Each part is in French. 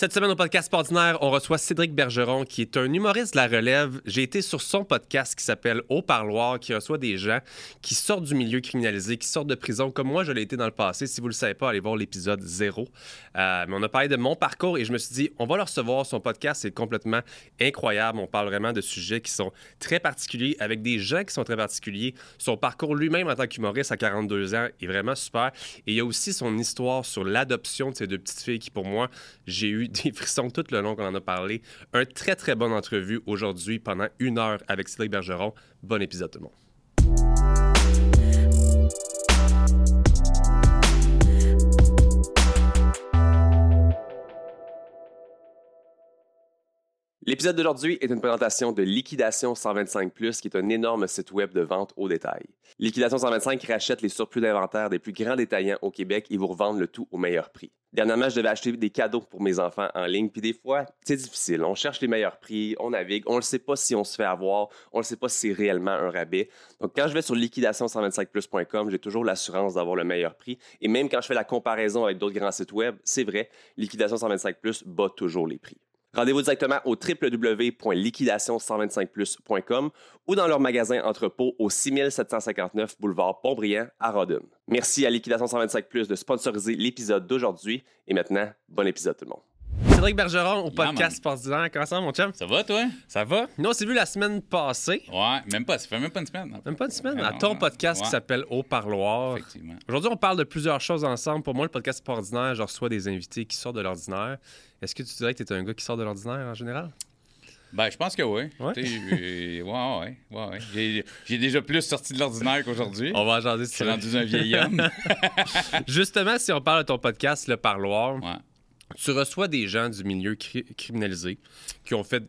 Cette semaine au podcast ordinaire, on reçoit Cédric Bergeron, qui est un humoriste de la relève. J'ai été sur son podcast qui s'appelle Au Parloir, qui reçoit des gens qui sortent du milieu criminalisé, qui sortent de prison, comme moi je l'ai été dans le passé. Si vous ne le savez pas, allez voir l'épisode 0. Euh, mais on a parlé de mon parcours et je me suis dit, on va le recevoir. Son podcast est complètement incroyable. On parle vraiment de sujets qui sont très particuliers, avec des gens qui sont très particuliers. Son parcours lui-même en tant qu'humoriste à 42 ans est vraiment super. Et il y a aussi son histoire sur l'adoption de ces deux petites filles qui, pour moi, j'ai eu des frissons tout le long qu'on en a parlé. Un très, très bonne entrevue aujourd'hui pendant une heure avec Cédric Bergeron. Bon épisode tout le monde. L'épisode d'aujourd'hui est une présentation de Liquidation 125 qui est un énorme site web de vente au détail. Liquidation 125 rachète les surplus d'inventaire des plus grands détaillants au Québec et vous revendent le tout au meilleur prix. Dernièrement, je devais acheter des cadeaux pour mes enfants en ligne, puis des fois, c'est difficile. On cherche les meilleurs prix, on navigue, on ne sait pas si on se fait avoir, on ne sait pas si c'est réellement un rabais. Donc, quand je vais sur liquidation125plus.com, j'ai toujours l'assurance d'avoir le meilleur prix. Et même quand je fais la comparaison avec d'autres grands sites web, c'est vrai, Liquidation 125 Plus bat toujours les prix. Rendez-vous directement au www.liquidation125plus.com ou dans leur magasin entrepôt au 6759 boulevard Pontbriand à Rodden. Merci à Liquidation 125 Plus de sponsoriser l'épisode d'aujourd'hui. Et maintenant, bon épisode tout le monde. Cédric Bergeron au podcast Sports Comment ça va, mon chum? Ça va, toi? Ça va? Nous, on s'est vu la semaine passée. Ouais, même pas. Ça fait même pas une semaine. Même pas une semaine. à ton podcast qui s'appelle Au Parloir. Effectivement. Aujourd'hui, on parle de plusieurs choses ensemble. Pour moi, le podcast Ordinaire, je reçois des invités qui sortent de l'ordinaire. Est-ce que tu dirais que tu es un gars qui sort de l'ordinaire en général? Ben, je pense que oui. Ouais? Euh, ouais, ouais, ouais. J'ai- J'ai déjà plus sorti de l'ordinaire qu'aujourd'hui. On va en jaser veux. rendu un vieil homme. Justement, si on parle de ton podcast, Le Parloir, Ouais. Tu reçois des gens du milieu cri- criminalisé qui ont fait.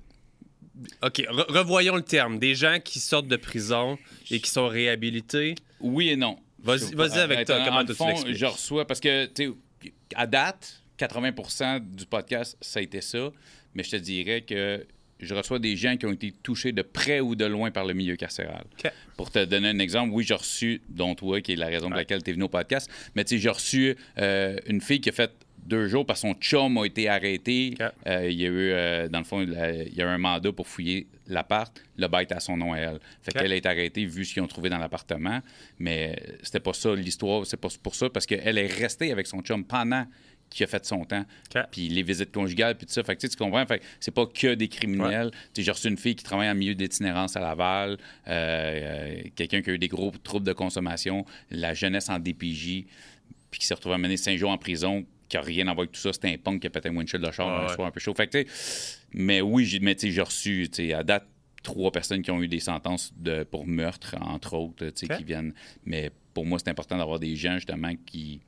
OK, re- revoyons le terme. Des gens qui sortent de prison et qui sont réhabilités. Oui et non. Vas-y- avec toi, en- comment en tu fond? Je reçois, parce que, tu à date, 80% du podcast, ça a été ça. Mais je te dirais que je reçois des gens qui ont été touchés de près ou de loin par le milieu carcéral. Pour te donner un exemple, oui, j'ai reçu, dont toi, qui est la raison pour laquelle tu es venu au podcast, mais tu sais, j'ai reçu euh, une fille qui a fait deux jours parce que son chum a été arrêté. Euh, il y a eu, euh, dans le fond, la- il y a eu un mandat pour fouiller l'appart. Le est à son nom à elle. Fait OK. qu'elle a été arrêtée vu ce qu'ils ont trouvé dans l'appartement. Mais euh, c'était pas ça l'histoire. C'est pas pour ça parce qu'elle est restée avec son chum pendant qu'il a fait son temps. Puis les visites conjugales, puis tout ça. Fait que tu sais, tu comprends? Fait c'est pas que des criminels. Tu sais, J'ai reçu une fille qui travaille en milieu d'itinérance à Laval, euh, quelqu'un qui a eu des gros troubles de consommation, la jeunesse en DPJ, puis qui s'est retrouvé à mener cinq jours en prison, qui a rien à voir avec tout ça. C'était un punk qui a pété un windshield de char Ah un ouais. soir un peu chaud. Fait que, mais oui, j'ai reçu, à date, trois personnes qui ont eu des sentences de, pour meurtre, entre autres, qui viennent. Mais pour moi, c'est important d'avoir des gens, justement, qui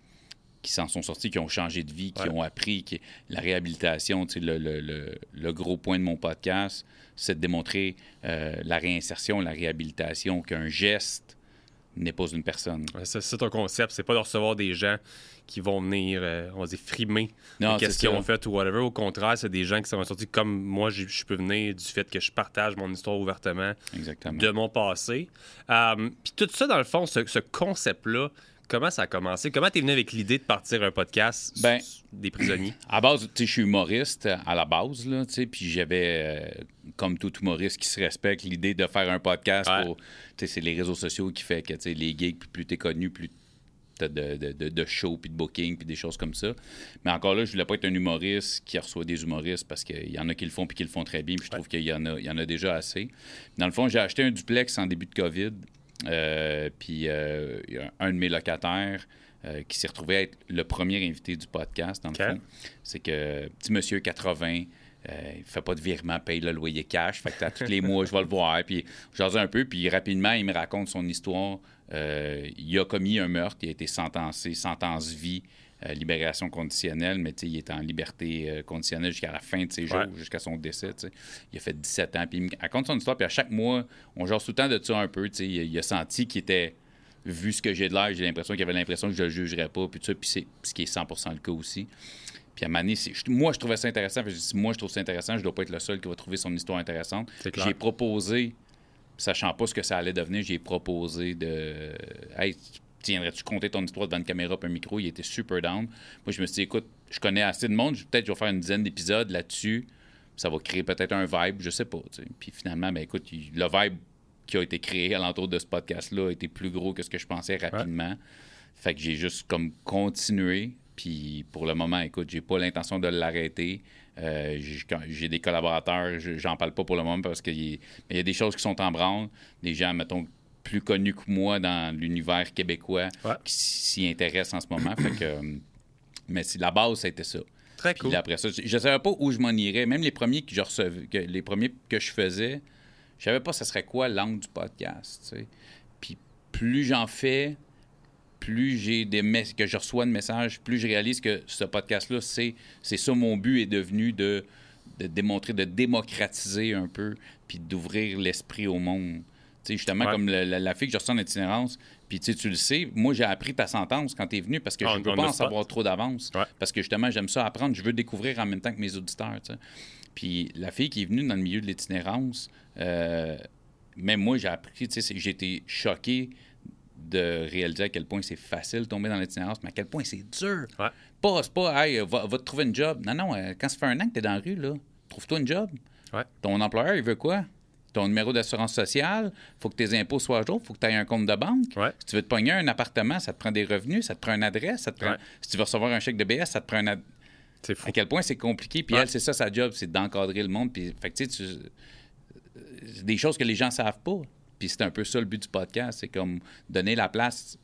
qui s'en sont sortis, qui ont changé de vie, qui Ouais. ont appris qui, la réhabilitation. Le, le- le- le gros point de mon podcast, c'est de démontrer euh, la réinsertion, la réhabilitation, qu'un geste n'est pas une personne. Ouais, C'est ton concept. C'est pas de recevoir des gens qui vont venir, euh, on va dire, frimer qu'est-ce qu'ils ont fait ou whatever. Au contraire, c'est des gens qui sont sortis comme moi, je peux venir du fait que je partage mon histoire ouvertement Exactement. de mon passé. Euh, Puis tout ça, dans le fond, ce, ce concept-là, comment ça a commencé? Comment t'es venu avec l'idée de partir un podcast Ben, des prisonniers? À base, tu sais, je suis humoriste euh, à la base, là, tu sais, puis j'avais, euh, comme tout humoriste qui se respecte, l'idée de faire un podcast Ouais. pour, tu sais, c'est les réseaux sociaux qui fait que, tu sais, les gigs, plus t'es connu, plus t'as de, de, de, de shows, puis de booking, puis des choses comme ça. Mais encore là, je voulais pas être un humoriste qui reçoit des humoristes parce qu'il y en a qui le font, puis qui le font très bien, puis je trouve qu'il y en a, il y en a déjà assez. Dans le fond, j'ai acheté un duplex en début de COVID, puis euh, y a un de mes locataires euh, qui s'est retrouvé à être le premier invité du podcast, dans le fond. C'est que petit monsieur 80, euh, il fait pas de virement, paye le loyer cash. Fait que tous les mois, je vais le voir. Puis un peu, puis rapidement, il me raconte son histoire. Euh, il a commis un meurtre, il a été sentencé, sentence vie, euh, libération conditionnelle, mais il est en liberté euh, conditionnelle jusqu'à la fin de ses jours, Ouais. jusqu'à son décès. Il a fait 17 ans, puis il me raconte son histoire, puis à chaque mois, on jase tout le temps de ça un peu. Il, il a senti qu'il était vu ce que j'ai de l'air, j'ai l'impression qu'il avait l'impression que je le jugerais pas, puis tout ça, puis c'est ce qui est 100% le cas aussi. Puis à je- moi, je trouvais ça intéressant. Je dis, si moi, je trouve ça intéressant, je dois pas être le seul qui va trouver son histoire intéressante. J'ai proposé, sachant pas ce que ça allait devenir, j'ai proposé de. Hey, tiendrais-tu compter ton histoire devant une caméra et un micro? Il était super down. Moi, je me suis dit, écoute, je connais assez de monde. Peut-être que je vais faire une dizaine d'épisodes là-dessus. Ça va créer peut-être un vibe, je sais pas. Puis finalement, ben, écoute, le vibe qui a été créé alentour de ce podcast-là a été plus gros que ce que je pensais rapidement. Fait que j'ai juste comme continué. Puis pour le moment, écoute, j'ai pas l'intention de l'arrêter. Euh, j'ai des collaborateurs, j'en parle pas pour le moment parce qu'il y, a des choses qui sont en branle. Des gens, mettons, plus connus que moi dans l'univers québécois qui s'y intéressent en ce moment. fait que, euh, mais la base, c'était ça. Très cool. après ça, je ne savais pas où je m'en irais. Même les premiers que je recevais, que, les premiers que je faisais, je savais pas ce serait quoi l'angle du podcast. Puis plus j'en fais, plus j'ai des que je reçois de messages, plus je réalise que ce podcast-là, c'est, c'est ça mon but est devenu de, de démontrer, de démocratiser un peu, puis d'ouvrir l'esprit au monde. Justement, comme la, fille que je reçois en itinérance, puis tu le sais, moi j'ai appris ta sentence quand tu es venu parce que je ne veux pas en savoir trop d'avance. Parce que justement, j'aime ça apprendre, je veux découvrir en même temps que mes auditeurs. Puis la fille qui est venue dans le milieu de l'itinérance, euh, même moi j'ai appris, j'ai été choqué de réaliser à quel point c'est facile de tomber dans l'itinérance, mais à quel point c'est dur. Ouais. Pas, pas, hey, va, te trouver une job. Non, non, euh, quand ça fait un an que tu es dans la rue, là, trouve-toi une job. Ton employeur, il veut quoi? Ton numéro d'assurance sociale, faut que tes impôts soient à jour, faut que tu aies un compte de banque. Si tu veux te pogner un appartement, ça te prend des revenus, ça te prend une adresse, ça te prend... si tu veux recevoir un chèque de BS, ça te prend un C'est fou. À quel point c'est compliqué. Puis elle, c'est ça sa job, c'est d'encadrer le monde. Puis, fait tu sais, des choses que les gens savent pas. Puis c'est un peu ça le but du podcast, c'est comme donner la place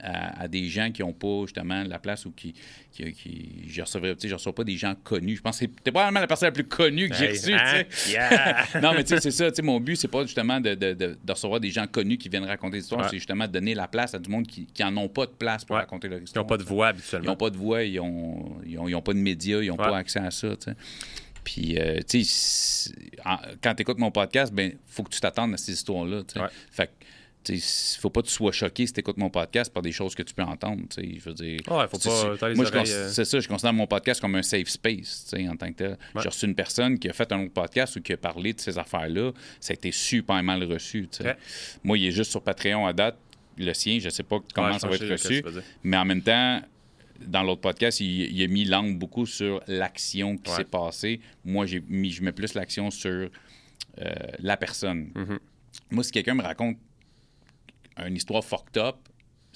à, des gens qui n'ont pas justement la place ou qui. qui, qui je ne reçois pas des gens connus. Je pense que t'es probablement la personne la plus connue que j'ai reçue. Hein? non, mais tu sais, c'est ça. Mon but, c'est pas justement de, de, de, recevoir des gens connus qui viennent raconter des histoires, c'est justement de donner la place à du monde qui n'en ont pas de place pour raconter leur histoire. Ils n'ont pas de voix habituellement. Ils n'ont pas de voix, ils n'ont ils ont, pas de médias, ils n'ont pas accès à ça. Puis, euh, tu sais, quand tu écoutes mon podcast, ben faut que tu t'attendes à ces histoires-là. Fait que, il faut pas que tu sois choqué si tu écoutes mon podcast par des choses que tu peux entendre. Je veux dire. Ouais, faut pas. Moi, euh. c'est ça, je considère mon podcast comme un safe space en tant que tel. J'ai reçu une personne qui a fait un autre podcast ou qui a parlé de ces affaires-là. Ça a été super mal reçu. Moi, il est juste sur Patreon à date. Le sien, je sais pas comment ça va être reçu. Mais en même temps, dans l'autre podcast, il, a mis l'angle beaucoup sur l'action qui s'est passée. Moi, j'ai mis, je mets plus l'action sur euh, la personne. Mm-hmm. Moi, si quelqu'un me raconte une histoire fucked up,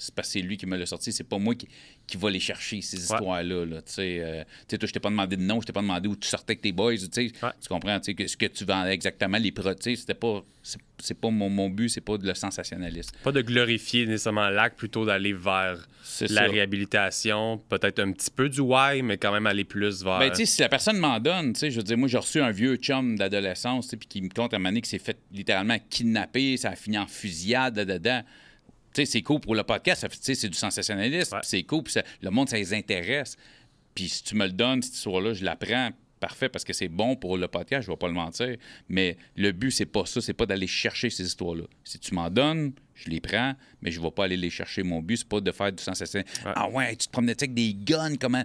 c'est parce que c'est lui qui me l'a sorti. C'est pas moi qui, qui va les chercher, ces histoires-là. Là, euh, toi, je t'ai pas demandé de nom, je t'ai pas demandé où tu sortais avec tes boys. Tu comprends? Que, ce que tu vendais exactement, les produits, c'était pas. C'est pas mon, mon but, c'est pas de le sensationnalisme. Pas de glorifier nécessairement l'acte, plutôt d'aller vers la réhabilitation, peut-être un petit peu du why, mais quand même aller plus vers. Ben, tu sais, si la personne m'en donne, tu sais, je veux dire, moi, j'ai reçu un vieux chum d'adolescence, puis qui me compte à un moment qui s'est fait littéralement kidnapper, ça a fini en fusillade, dedans c'est cool pour le podcast, c'est du sensationnalisme, c'est cool, puis le monde, ça les intéresse. Puis si tu me le donnes, cette histoire-là, je la prends, parfait, parce que c'est bon pour le podcast, je vais pas le mentir. Mais le but, c'est pas ça, c'est pas d'aller chercher ces histoires-là. Si tu m'en donnes, je les prends, mais je vais pas aller les chercher. Mon but, c'est pas de faire du sensationnalisme. Ah ouais, tu te promenais avec des guns, comment...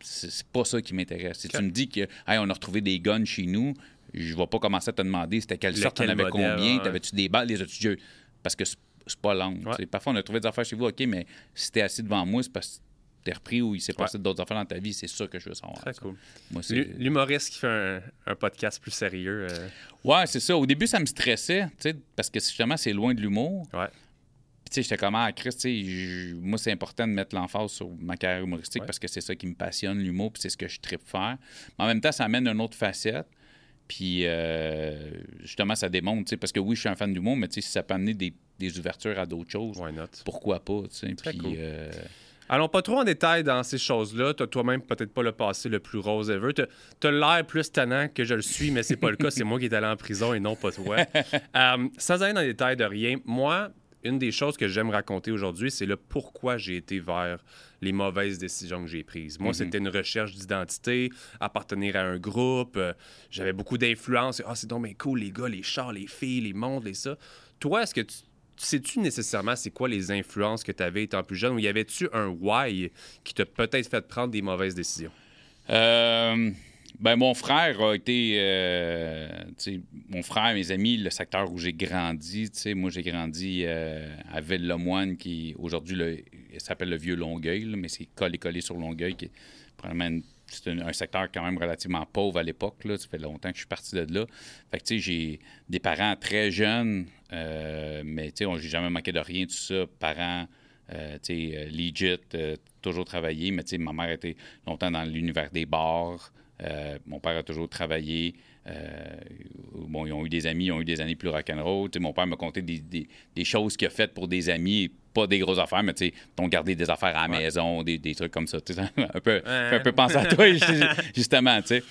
C'est pas ça qui m'intéresse. Si tu me dis que hey, on a retrouvé des guns chez nous, je vais pas commencer à te demander c'était quelle sorte, t'en avais combien, t'avais-tu des balles, les as-tu Parce que c'est pas long. Parfois, on a trouvé des affaires chez vous, OK, mais si t'es assis devant moi, c'est parce que t'es repris ou il s'est passé d'autres affaires dans ta vie, c'est ça que je veux savoir. Très cool. L'humoriste qui fait un, podcast plus sérieux. Euh. Ouais, c'est ça. Au début, ça me stressait, parce que justement, c'est loin de l'humour. Ouais. tu sais, j'étais comme, ah, Chris, sais, moi, c'est important de mettre l'emphase sur ma carrière humoristique parce que c'est ça qui me passionne, l'humour, puis c'est ce que je tripe faire. Mais en même temps, ça amène une autre facette. Puis, euh, justement, ça démontre, parce que oui, je suis un fan d'humour, mais si ça peut amener des, ouvertures à d'autres choses, pourquoi pas, Puis, euh, Allons pas trop en détail dans ces choses-là. Tu toi-même peut-être pas le passé le plus rose ever. Tu as, l'air plus tannant que je le suis, mais c'est pas le cas. C'est moi qui est allé en prison et non pas toi. Euh, sans aller dans les détails de rien, moi, une des choses que j'aime raconter aujourd'hui, c'est le pourquoi j'ai été vers les mauvaises décisions que j'ai prises. Moi, mhm. c'était une recherche d'identité, appartenir à un groupe. Euh, j'avais beaucoup d'influence. Ah, c'est donc bien cool, les gars, les chars, les filles, les mondes, les ça. Toi, est-ce que tu sais-tu nécessairement c'est quoi les influences que tu avais étant plus jeune ou y avait-tu un why qui t'a peut-être fait prendre des mauvaises décisions? Euh, ben, mon frère a été. Euh, mon frère, mes amis, le secteur où j'ai grandi. Moi, j'ai grandi euh, à Ville-le-Moine, qui aujourd'hui s'appelle le Vieux Longueuil, mais c'est collé-collé sur Longueuil. Qui c'est un, secteur quand même relativement pauvre à l'époque. Ça fait longtemps que je suis parti de là. Fait que, tu sais, j'ai des parents très jeunes, euh, mais, tu sais, jamais manqué de rien, tout ça. Parents, euh, tu sais, legit, toujours travaillé. Mais, tu sais, ma mère était longtemps dans l'univers des bars. Euh, mon père a toujours travaillé. Euh, bon, ils ont eu des amis, ils ont eu des années plus rock'n'roll. Tu sais, mon père m'a conté des, des- des choses qu'il a faites pour des amis, pas des grosses affaires, mais tu sais, t'ont gardé des affaires à la Ouais. maison, des, des trucs comme ça. Tu sais, un peu, Ouais. un peu penser à toi, justement, tu sais.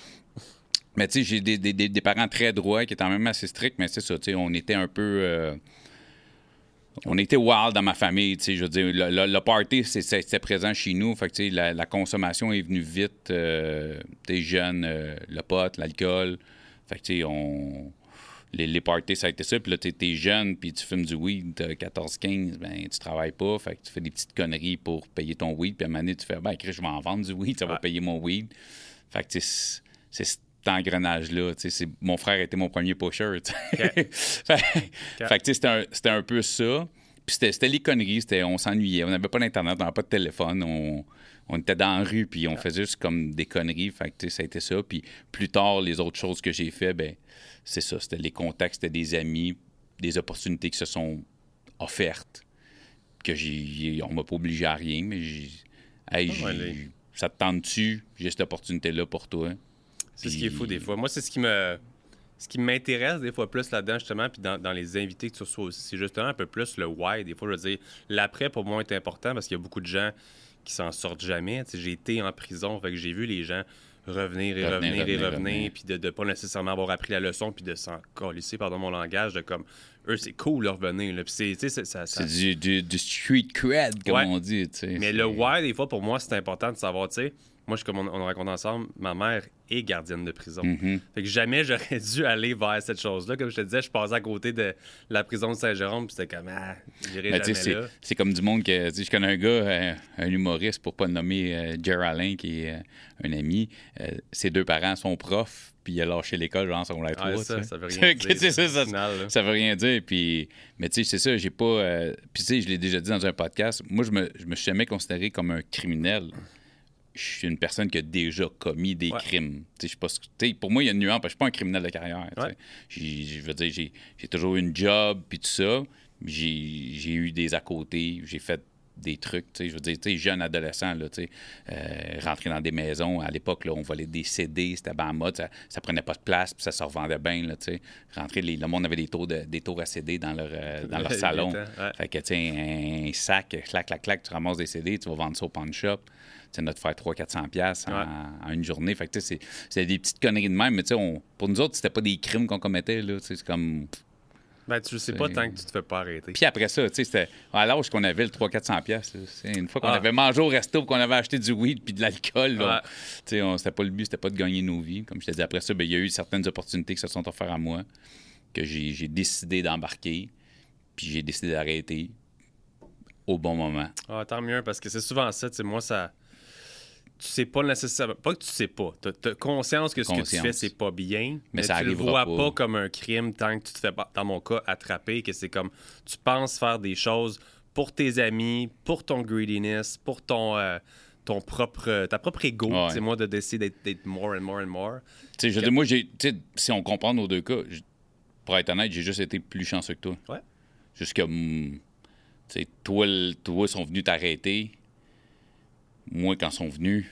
Mais tu sais, j'ai des parents très droits qui étaient quand même assez stricts, mais c'est ça, tu sais, on était un peu... euh, on était wild dans ma famille, tu sais, je veux dire, le, le- le party, c'était présent chez nous, fait que, tu sais, la, la consommation est venue vite, euh, t'es jeune, euh, le pot, l'alcool, fait que, tu sais, on... Les, les parties, ça a été ça. Puis là, t'es t'es jeune, puis tu fumes du weed, t'as 14-15, ben tu travailles pas. Fait que tu fais des petites conneries pour payer ton weed. Puis à un moment donné, tu fais, ben, Chris, je vais en vendre du weed, ça va Ouais. payer mon weed. Fait que, c'est cet engrenage-là. Mon frère était mon premier pusher. fait sais, c'était un, c'était un peu ça. Puis c'était conneries. c'était- On s'ennuyait. On n'avait pas d'Internet, on n'avait pas de téléphone. On, on était dans la rue, puis on faisait juste comme des conneries. Fait que, ça a été ça. Puis plus tard, les autres choses que j'ai fait, ben c'est ça. C'était les contacts, c'était des amis, des opportunités qui se sont offertes. Que j'ai. On m'a pas obligé à rien, mais j'ai. Hey, Ah ça te tente-tu? J'ai cette opportunité-là pour toi. C'est ce qui est fou des fois. Moi, c'est ce qui me. Ce qui m'intéresse des fois plus là-dedans, justement, puis dans, dans les invités que tu reçois aussi, c'est justement un peu plus le why. Des fois, je veux dire, l'après, pour moi, est important parce qu'il y a beaucoup de gens qui s'en sortent jamais. J'ai été en prison, fait que j'ai vu les gens revenir et Revenir, revenir, et revenir, puis de ne pas nécessairement avoir appris la leçon, puis de s'en colisser, pardon mon langage, de comme, eux, c'est cool de revenir. Là. C'est, c'est- ça, du, du, du street cred, comme Ouais. on dit. Mais C'est- le why, des fois, pour moi, c'est important de savoir, tu sais, moi, je, comme on, on raconte ensemble, ma mère est gardienne de prison. Mhm. Fait que jamais j'aurais dû aller vers cette chose-là. Comme je te disais, je passais à côté de la prison de Saint-Jérôme, puis c'était comme, ah, j'irai Ben, tu jamais sais, là. c'est, comme du monde que. tu sais, Je connais un gars, euh, un humoriste, pour pas le nommer euh, Jer Alain, qui est euh, un ami. Euh, ses deux parents sont profs, puis il a lâché l'école genre en secondaire 3. Ouais, ça, ça veut rien dire. ça, ça- final, veut rien dire. Puis, mais tu sais, c'est ça, j'ai pas. puis tu sais, je l'ai déjà dit dans un podcast. Moi, je me, je me suis jamais considéré comme un criminel. Je suis une personne qui a déjà commis des Ouais. crimes. Tu sais, je sais pas ce que- tu sais, pour moi, il y a une nuance. parce que Je suis pas un criminel de carrière. Ouais. Je veux dire, j'ai toujours eu une job, puis tout ça. J'ai eu des à côté. J'ai fait des trucs, tu sais, je veux dire, tu sais, jeune adolescent, là, euh, rentrer dans des maisons, à l'époque, on volait des CD, c'était bien en mode, ça, ça prenait pas de place, puis ça se revendait bien, là, tu sais. Rentrer, les- le monde avait des tours, de, des tours à CD dans leur, euh, dans leur salon. Ouais. Fait que, tu un sac, clac, clac, clac, tu ramasses des CD, tu vas vendre ça au pawn shop. Tu sais, notre faire 300-400$ piastres en, Ouais. en une journée. Fait que, tu sais, c'est- c'est des petites conneries de même, mais tu sais, on- pour nous autres, c'était pas des crimes qu'on commettait, c'est comme... Ben, tu sais pas tant que tu te fais pas arrêter. Puis après ça, tu sais, c'était à l'âge qu'on avait le 300-400$. piastres, là, c'est Une fois qu'on Ah. avait mangé au resto, qu'on avait acheté du weed puis de l'alcool, tu sais, c'était pas le but, c'était pas de gagner nos vies. Comme je te dis, après ça, ben, il y a eu certaines opportunités qui se sont offertes à moi, que j'ai j'ai décidé d'embarquer, puis j'ai décidé d'arrêter au bon moment. Ah, tant mieux, parce que c'est souvent ça, tu sais, moi, ça... Tu sais pas nécessairement... Pas que tu sais pas. T'as as conscience que ce que tu fais, c'est pas bien, mais, ça tu le vois pas. pas. comme un crime tant que tu te fais, dans mon cas, attraper, que c'est comme... Tu penses faire des choses pour tes amis, pour ton greediness, pour ton... euh, ton propre, ta propre ego, Ouais. c'est moi de décider d'être- more and more and more. Tu sais, je moi, j'ai, tu si on compare nos deux cas, pour être honnête, j'ai juste été plus chanceux que toi. Ouais. Jusqu'à. hum, Tu sais, toi, toi, sont venus t'arrêter. Moi, quand ils sont venus,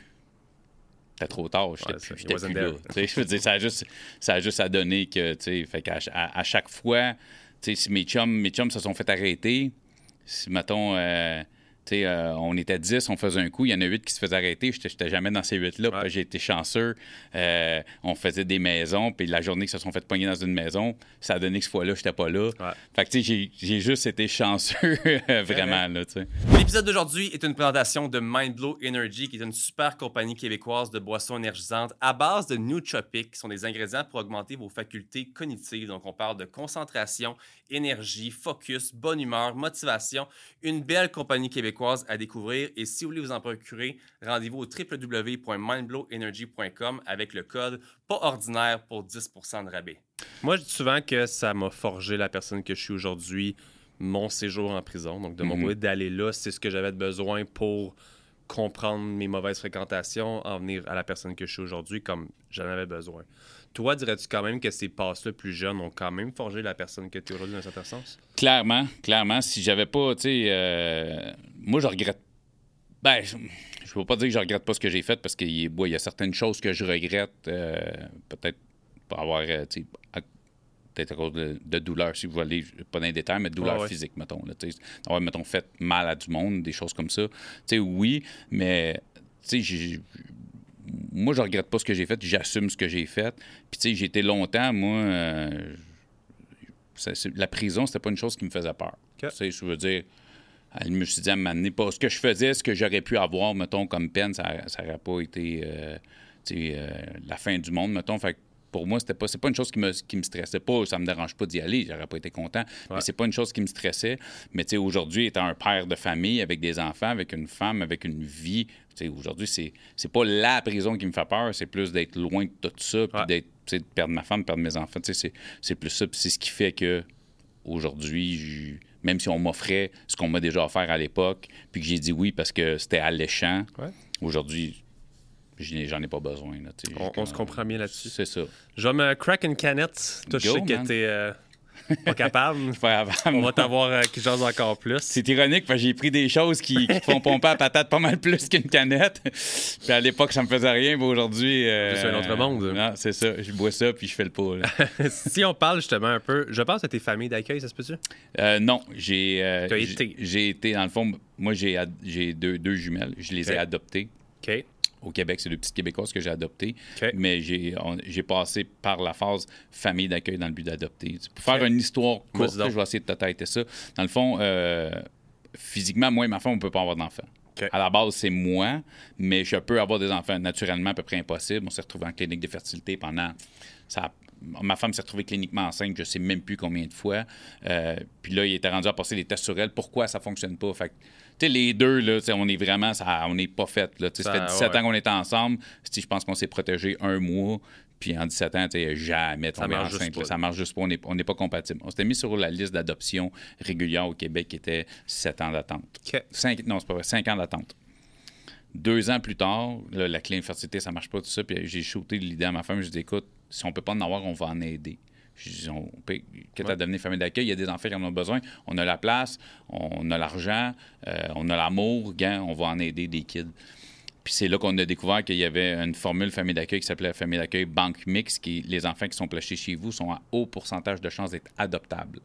c'était trop tard. J'étais Ouais, plus, plus là. je veux dire, ça a juste, ça a juste à donner que, tu sais, fait qu'à à, à chaque fois, tu sais, si mes chums, mes chums se sont fait arrêter, si, mettons, euh, euh, on était 10, on faisait un coup, il y en a 8 qui se faisaient arrêter, j'étais j'étais jamais dans ces 8-là, Ouais. j'ai été chanceux. Euh, on faisait des maisons, puis la journée qu'ils se sont fait pogner dans une maison, ça a donné que cette fois-là, j'étais pas là. Ouais. Fait que, tu sais, j'ai- juste été chanceux, vraiment. L'épisode d'aujourd'hui est une présentation de Mindblow Energy, qui est une super compagnie québécoise de boissons énergisantes à base de nootropics, qui sont des ingrédients pour augmenter vos facultés cognitives. Donc, on parle de concentration, énergie, focus, bonne humeur, motivation. Une belle compagnie québécoise à découvrir. Et si vous voulez vous en procurer, rendez-vous au www.mindblowenergy.com avec le code pas ordinaire pour 10% de rabais. Moi, je dis souvent que ça m'a forgé la personne que je suis aujourd'hui, mon séjour en prison. Donc, de mon côté, d'aller là, c'est ce que j'avais besoin pour comprendre mes mauvaises fréquentations, en venir à la personne que je suis aujourd'hui comme j'en avais besoin. Toi, dirais-tu quand même que ces passes-là plus jeunes ont quand même forgé la personne que tu es aujourd'hui dans un certain sens? Clairement, clairement. Si j'avais pas, tu sais, euh, moi, je regrette. Ben, je ne veux pas dire que je regrette pas ce que j'ai fait parce qu'il y a certaines choses que je regrette, euh, peut-être pour avoir, euh, peut-être à cause de, douleur, si vous voulez, pas dans les détails, mais de douleur physique, mettons. Là, avoir, mettons, fait mal à du monde, des choses comme ça. Tu sais, oui, mais, moi, je regrette pas ce que j'ai fait, j'assume ce que j'ai fait. Puis, tu sais, j'ai été longtemps, moi, euh, la prison, c'était pas une chose qui me faisait peur. Tu sais, je veux dire, je me suis dit à m'amener pas ce que je faisais, ce que j'aurais pu avoir, mettons, comme peine, ça n'aurait pas été, euh, euh, la fin du monde, mettons. Fait pour moi, c'était pas, c'est pas une chose qui me, qui me stressait pas. Ça me dérange pas d'y aller, j'aurais pas été content. Mais c'est pas une chose qui me stressait. Mais tu sais, aujourd'hui, étant un père de famille avec des enfants, avec une femme, avec une vie, tu sais, aujourd'hui, c'est, c'est pas la prison qui me fait peur, c'est plus d'être loin de tout ça, puis d'être, de perdre ma femme, de perdre mes enfants. Tu sais, c'est, plus ça. Puis c'est ce qui fait que aujourd'hui, même si on m'offrait ce qu'on m'a déjà offert à l'époque, puis que j'ai dit oui parce que c'était alléchant, aujourd'hui, J'en ai pas besoin. Là, on, se comprend bien là-dessus. C'est ça. Je vais me crack une canette. Toi, je sais que t'es euh, pas capable. on va t'avoir euh, quelque chose encore plus. C'est ironique parce que j'ai pris des choses qui, font pomper à patate pas mal plus qu'une canette. puis à l'époque, ça me faisait rien, mais aujourd'hui. Euh, c'est un autre monde. Non, c'est ça. Je bois ça puis je fais le pot. si on parle justement un peu, je pense à tes familles d'accueil, ça se peut-tu? non. J'ai. été. J'ai été, dans le fond, moi, j'ai deux, deux jumelles. Je les ai adoptées. OK au Québec. C'est le petit Québécois que j'ai adopté. Mais j'ai passé par la phase famille d'accueil dans le but d'adopter. Pour faire une histoire courte, je vais essayer de têter ça. Dans le fond, euh, physiquement, moi et ma femme, on ne peut pas avoir d'enfants. À la base, c'est moi, mais je peux avoir des enfants naturellement à peu près impossible. On s'est retrouvé en clinique de fertilité pendant. Ça ma femme s'est retrouvée cliniquement enceinte, je sais même plus combien de fois. Euh, puis là, il était rendu à passer des tests sur elle. Pourquoi ça fonctionne pas? Fait sais, les deux, là, on est vraiment, ça, on n'est pas fait. Là, ça, fait 17 ans qu'on est ensemble. Je pense qu'on s'est protégé un mois. Puis en 17 ans, jamais ça marche enceinte. ça marche juste pas. On n'est pas compatible. On s'était mis sur la liste d'adoption régulière au Québec qui était 7 ans d'attente. non, c'est pas vrai, 5 ans d'attente. Deux ans plus tard, la clé infertilité, ça marche pas, tout ça. Puis j'ai shooté l'idée à ma femme. Je dis, écoute, si on peut pas en avoir, on va en aider. On peut, quitte à devenir famille d'accueil, il y a des enfants qui en ont besoin. On a la place, on a l'argent, euh, on a l'amour, on va en aider des kids. Puis c'est là qu'on a découvert qu'il y avait une formule famille d'accueil qui s'appelait famille d'accueil banque mix, qui les enfants qui sont placés chez vous sont à haut pourcentage de chances d'être adoptables.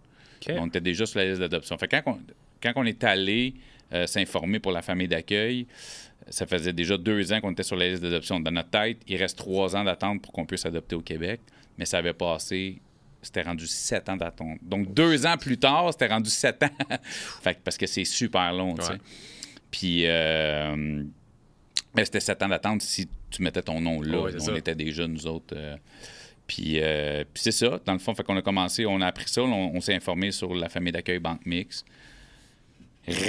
On était déjà sur la liste d'adoption. Fait quand, on, quand on est allé euh, s'informer pour la famille d'accueil, ça faisait déjà deux ans qu'on était sur la liste d'adoption. Dans notre tête, il reste trois ans d'attente pour qu'on puisse adopter au Québec, mais ça avait passé c'était rendu sept ans d'attente. Donc, deux ans plus tard, c'était rendu sept ans. fait parce que c'est super long, tu sais. Puis, euh, mais c'était sept ans d'attente si tu mettais ton nom là. on était déjà, nous autres. Euh, euh, puis, c'est ça, dans le fond, fait qu'on a commencé, on a appris ça, on, s'est informé sur la famille d'accueil Banque Mix.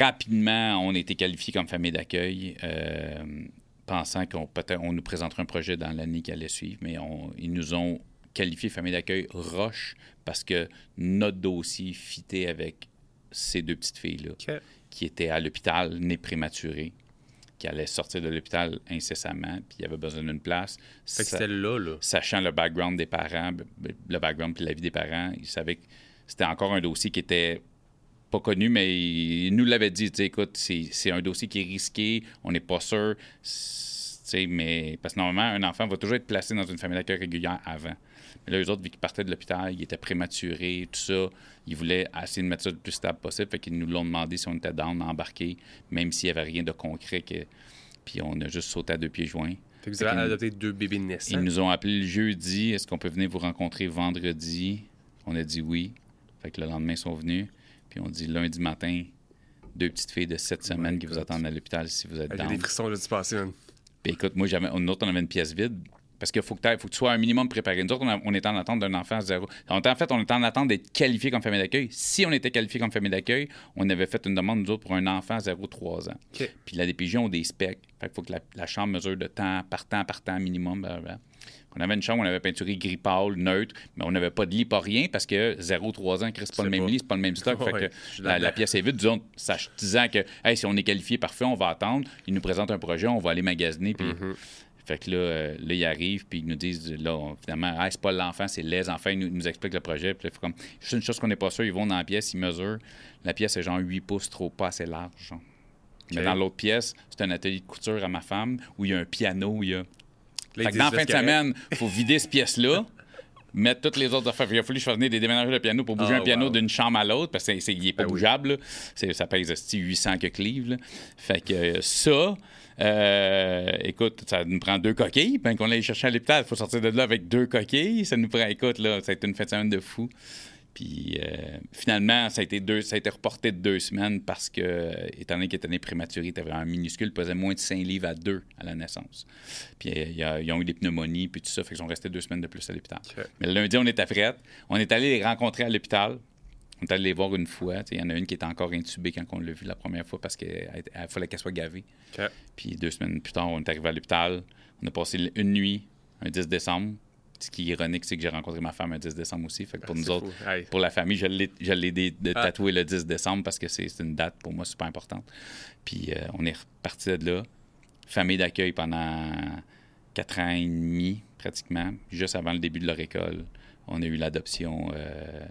Rapidement, on a été qualifié comme famille d'accueil, pensant qu'on peut on nous présenterait un projet dans l'année qui allait suivre, mais ils nous ont qualifié famille d'accueil Roche parce que notre dossier fitait avec ces deux petites filles-là qui étaient à l'hôpital, nées prématurées, qui allaient sortir de l'hôpital incessamment, puis il y avait besoin d'une place. c'était là, là. Sachant le background des parents, le background puis la vie des parents, ils savaient que c'était encore un dossier qui était pas connu, mais il nous l'avait dit, écoute, c'est un dossier qui est risqué, on n'est pas sûr, mais parce que normalement, un enfant va toujours être placé dans une famille d'accueil régulière avant. Mais là, eux autres, vu qu'ils partaient de l'hôpital, ils étaient prématurés, tout ça, ils voulaient essayer de mettre ça le plus stable possible. Fait qu'ils nous l'ont demandé si on était down, embarqué, même s'il n'y avait rien de concret. Que... Puis on a juste sauté à deux pieds joints. Fait que vous avez adopté deux bébés naissants. Ils nous ont appelé le jeudi. Est-ce qu'on peut venir vous rencontrer vendredi? On a dit oui. Fait que le lendemain, ils sont venus. Puis on dit lundi matin, deux petites filles de sept oh semaines qui vous attendent à l'hôpital si vous êtes down. J'ai des frissons là, du passé, Puis écoute, moi, j'avais, autre, on avait une pièce vide. Parce qu'il faut que, faut que tu sois un minimum préparé. Nous autres, on, est en attente d'un enfant zéro. En fait, on était en attente d'être qualifié comme famille d'accueil. Si on était qualifié comme famille d'accueil, on avait fait une demande, nous autres, pour un enfant 0-3 ans. Puis la DPJ ont des specs. Fait qu'il faut que la, chambre mesure de temps par temps par temps minimum. On avait une chambre, on avait peinturé gris pâle, neutre, mais on n'avait pas de lit, pas rien, parce que 0-3 ans, c'est pas le même lit, c'est pas le même stock. fait Ouais, que la, pièce est vide, disons, disant que hey, si on est qualifié, parfait, on va attendre. Ils nous présentent un projet, on va aller magasiner, puis Mm-hmm. Fait que là, euh, là, ils arrivent, puis ils nous disent, là, on- finalement, ah, c'est pas l'enfant, c'est les enfants. Ils nous, expliquent le projet. Puis comme, juste une chose qu'on n'est pas sûr, ils vont dans la pièce, ils mesurent. La pièce est genre 8 pouces, trop pas assez large. genre. Mais dans l'autre pièce, c'est un atelier de couture à ma femme, où il y a un piano, il y a. Là, Fait que dans la fin de semaine, il faut vider cette pièce-là. Mettre toutes les autres affaires. Il a fallu que je fasse venir des déménageurs de piano pour bouger Ah, un piano wow. d'une chambre à l'autre parce qu'il n'est pas Ben bougeable. Ça pèse esti, 800 que livres. Fait que euh, ça, euh, écoute, ça nous prend deux coquilles. Puis qu'on aille chercher à l'hôpital, il faut sortir de là avec deux coquilles. Ça nous prend, écoute, là, ça a été une fête de semaine de fou. Puis euh, finalement, ça a, été deux, ça a été reporté de deux semaines parce que, étant donné qu'il était né prématuré, il était vraiment minuscule, il pesait moins de 5 livres à deux à la naissance. Puis euh, ils ont eu des pneumonies, puis tout ça, fait qu'ils sont restés deux semaines de plus à l'hôpital. Mais le lundi, on était prêts. On est allé les rencontrer à l'hôpital. On est allé les voir une fois. Il y en a une qui était encore intubée quand on l'a vue la première fois parce qu'il fallait qu'elle soit gavée. Puis deux semaines plus tard, on est arrivé à l'hôpital. On a passé une nuit, un 10 décembre. Ce qui est ironique, c'est que j'ai rencontré ma femme un 10 décembre aussi. Fait que pour Ah, nous autres. Hey. pour la famille, je l'ai dé- de Ah. tatouer le 10 décembre parce que c'est c'est une date pour moi super importante. Puis euh, on est reparti de là. Famille d'accueil pendant quatre ans et demi, pratiquement, juste avant le début de leur école. On a eu l'adoption euh,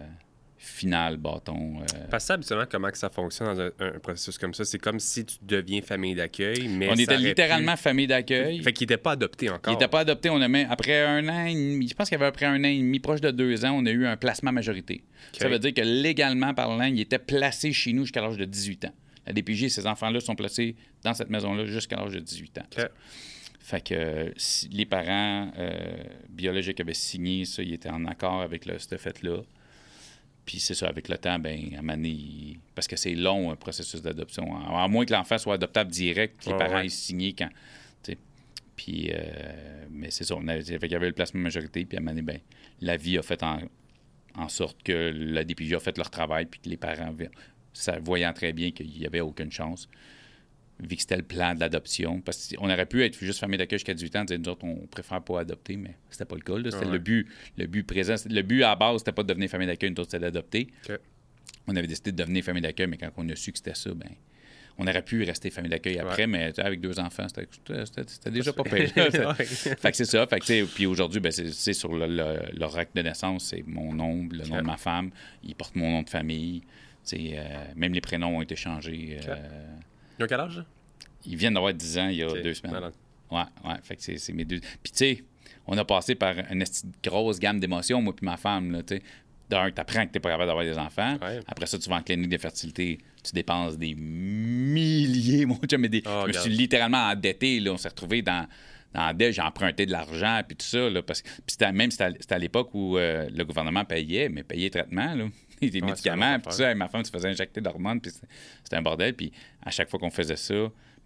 finale, bâton. euh, Parce que ça, habituellement, comment que ça fonctionne dans un, un processus comme ça? C'est comme si tu deviens famille d'accueil, mais on était littéralement pu- famille d'accueil. Fait qu'il n'était pas adopté Il encore. n'était pas adopté. On a mis, après un an et demi, je pense qu'il y avait après un an et demi, proche de deux ans, on a eu un placement majorité. Ça veut dire que légalement parlant, il était placé chez nous jusqu'à l'âge de 18 ans. La DPJ, ces enfants-là sont placés dans cette maison-là jusqu'à l'âge de 18 ans. Fait que si les parents euh, biologiques avaient signé ça, ils étaient en accord avec le, ce fait-là. Puis c'est ça, avec le temps, ben, à il- parce que c'est long, un processus d'adoption. À, moins que l'enfant soit adoptable direct, que les parents ouais. aient signé quand. Puis, euh, mais c'est ça, on avait, fait qu'il y avait le placement majorité, puis à donné, ben, la vie a fait en, en sorte que la DPJ a fait leur travail, puis que les parents, ça, voyant très bien qu'il n'y avait aucune chance, vu que c'était le plan de l'adoption. Parce qu'on aurait pu être juste famille d'accueil jusqu'à 18 ans, dire nous autres, on préfère pas adopter, mais c'était pas le cas. C'était Ouais. le but, le but présent. Le but à la base, c'était pas de devenir famille d'accueil, nous autres, c'était d'adopter. On avait décidé de devenir famille d'accueil, mais quand on a su que c'était ça, ben on aurait pu rester famille d'accueil après, mais avec deux enfants, c'était- déjà pas. Ouais. Fait que c'est ça. Fait que, puis aujourd'hui, ben, c'est sur le, le- leur acte de naissance, c'est mon nom, le nom de ma femme. Ils portent mon nom de famille. Euh, même les prénoms ont été changés. euh, Ils ont quel âge? ils viennent d'avoir 10 ans il y a deux semaines. malade. Ouais, ouais. Fait que c'est mes deux. Puis, tu sais, on a passé par une grosse gamme d'émotions, moi puis ma femme, là, tu sais. D'un, t'apprends que t'es pas capable d'avoir des enfants. Ouais. Après ça, tu vas en clinique de fertilité, tu dépenses des milliers, mon chum, mais des... Oh, je me suis littéralement endetté, là. On s'est retrouvé dans... Dans la dette, j'ai emprunté de l'argent, puis tout ça. Là, parce puis c'était, même c'était à, c'était à l'époque où euh, le gouvernement payait, mais payait traitement, là, des médicaments, puis ça. Ma femme se faisait injecter d'hormones, puis c'était, un bordel. Puis à chaque fois qu'on faisait ça,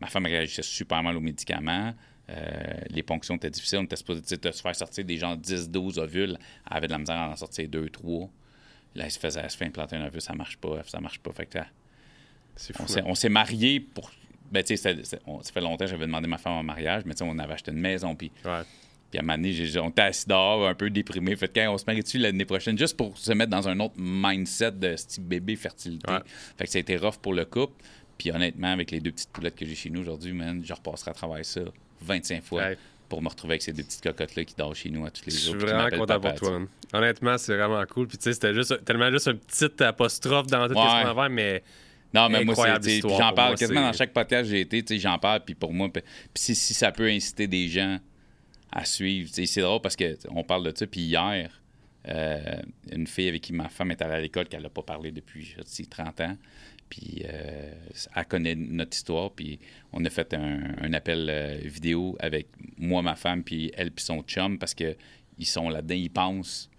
ma femme réagissait super mal aux médicaments. Euh, les ponctions étaient difficiles. On était supposé de se faire sortir des gens 10-12 ovules. Elle avait de la misère à en sortir 2-3. Là, elle se, faisait, elle se fait implanter un ovule, ça marche pas, ça marche pas. Fait que, là, fou. on s'est, on s'est mariés pour. Ben, tu sais, ça fait longtemps que j'avais demandé ma femme en mariage, mais tu sais, on avait acheté une maison, puis Ouais. Puis à un moment donné, j'ai- on était assis dehors, un peu déprimé. Fait que, Hey, on se marie-tu l'année prochaine, juste pour se mettre dans un autre mindset de style bébé fertilité. Ouais. Fait que ça a été rough pour le couple. Puis honnêtement, avec les deux petites poulettes que j'ai chez nous aujourd'hui, man, je repasserai à travers ça 25 fois Ouais. pour me retrouver avec ces deux petites cocottes-là qui dorment chez nous à tous les Je jours. suis puis qui vraiment content pour toi, man. Honnêtement, c'est vraiment cool. Puis tu sais, c'était juste tellement juste un petit apostrophe dans tout Ouais. ce qu'on va faire, mais Non, mais moi, c'est, Incroyable puis histoire j'en parle moi, quasiment c'est- dans chaque podcast que j'ai été, tu sais, j'en parle, puis pour moi, puis si, si ça peut inciter des gens à suivre, c'est drôle parce que tu sais, on parle de ça, puis hier, euh, une fille avec qui ma femme est allée à l'école, qu'elle n'a pas parlé depuis je sais, 30 ans, puis euh, elle connaît notre histoire, puis on a fait un, un appel euh, vidéo avec moi, ma femme, puis elle, puis son chum, parce que ils sont là-dedans, ils pensent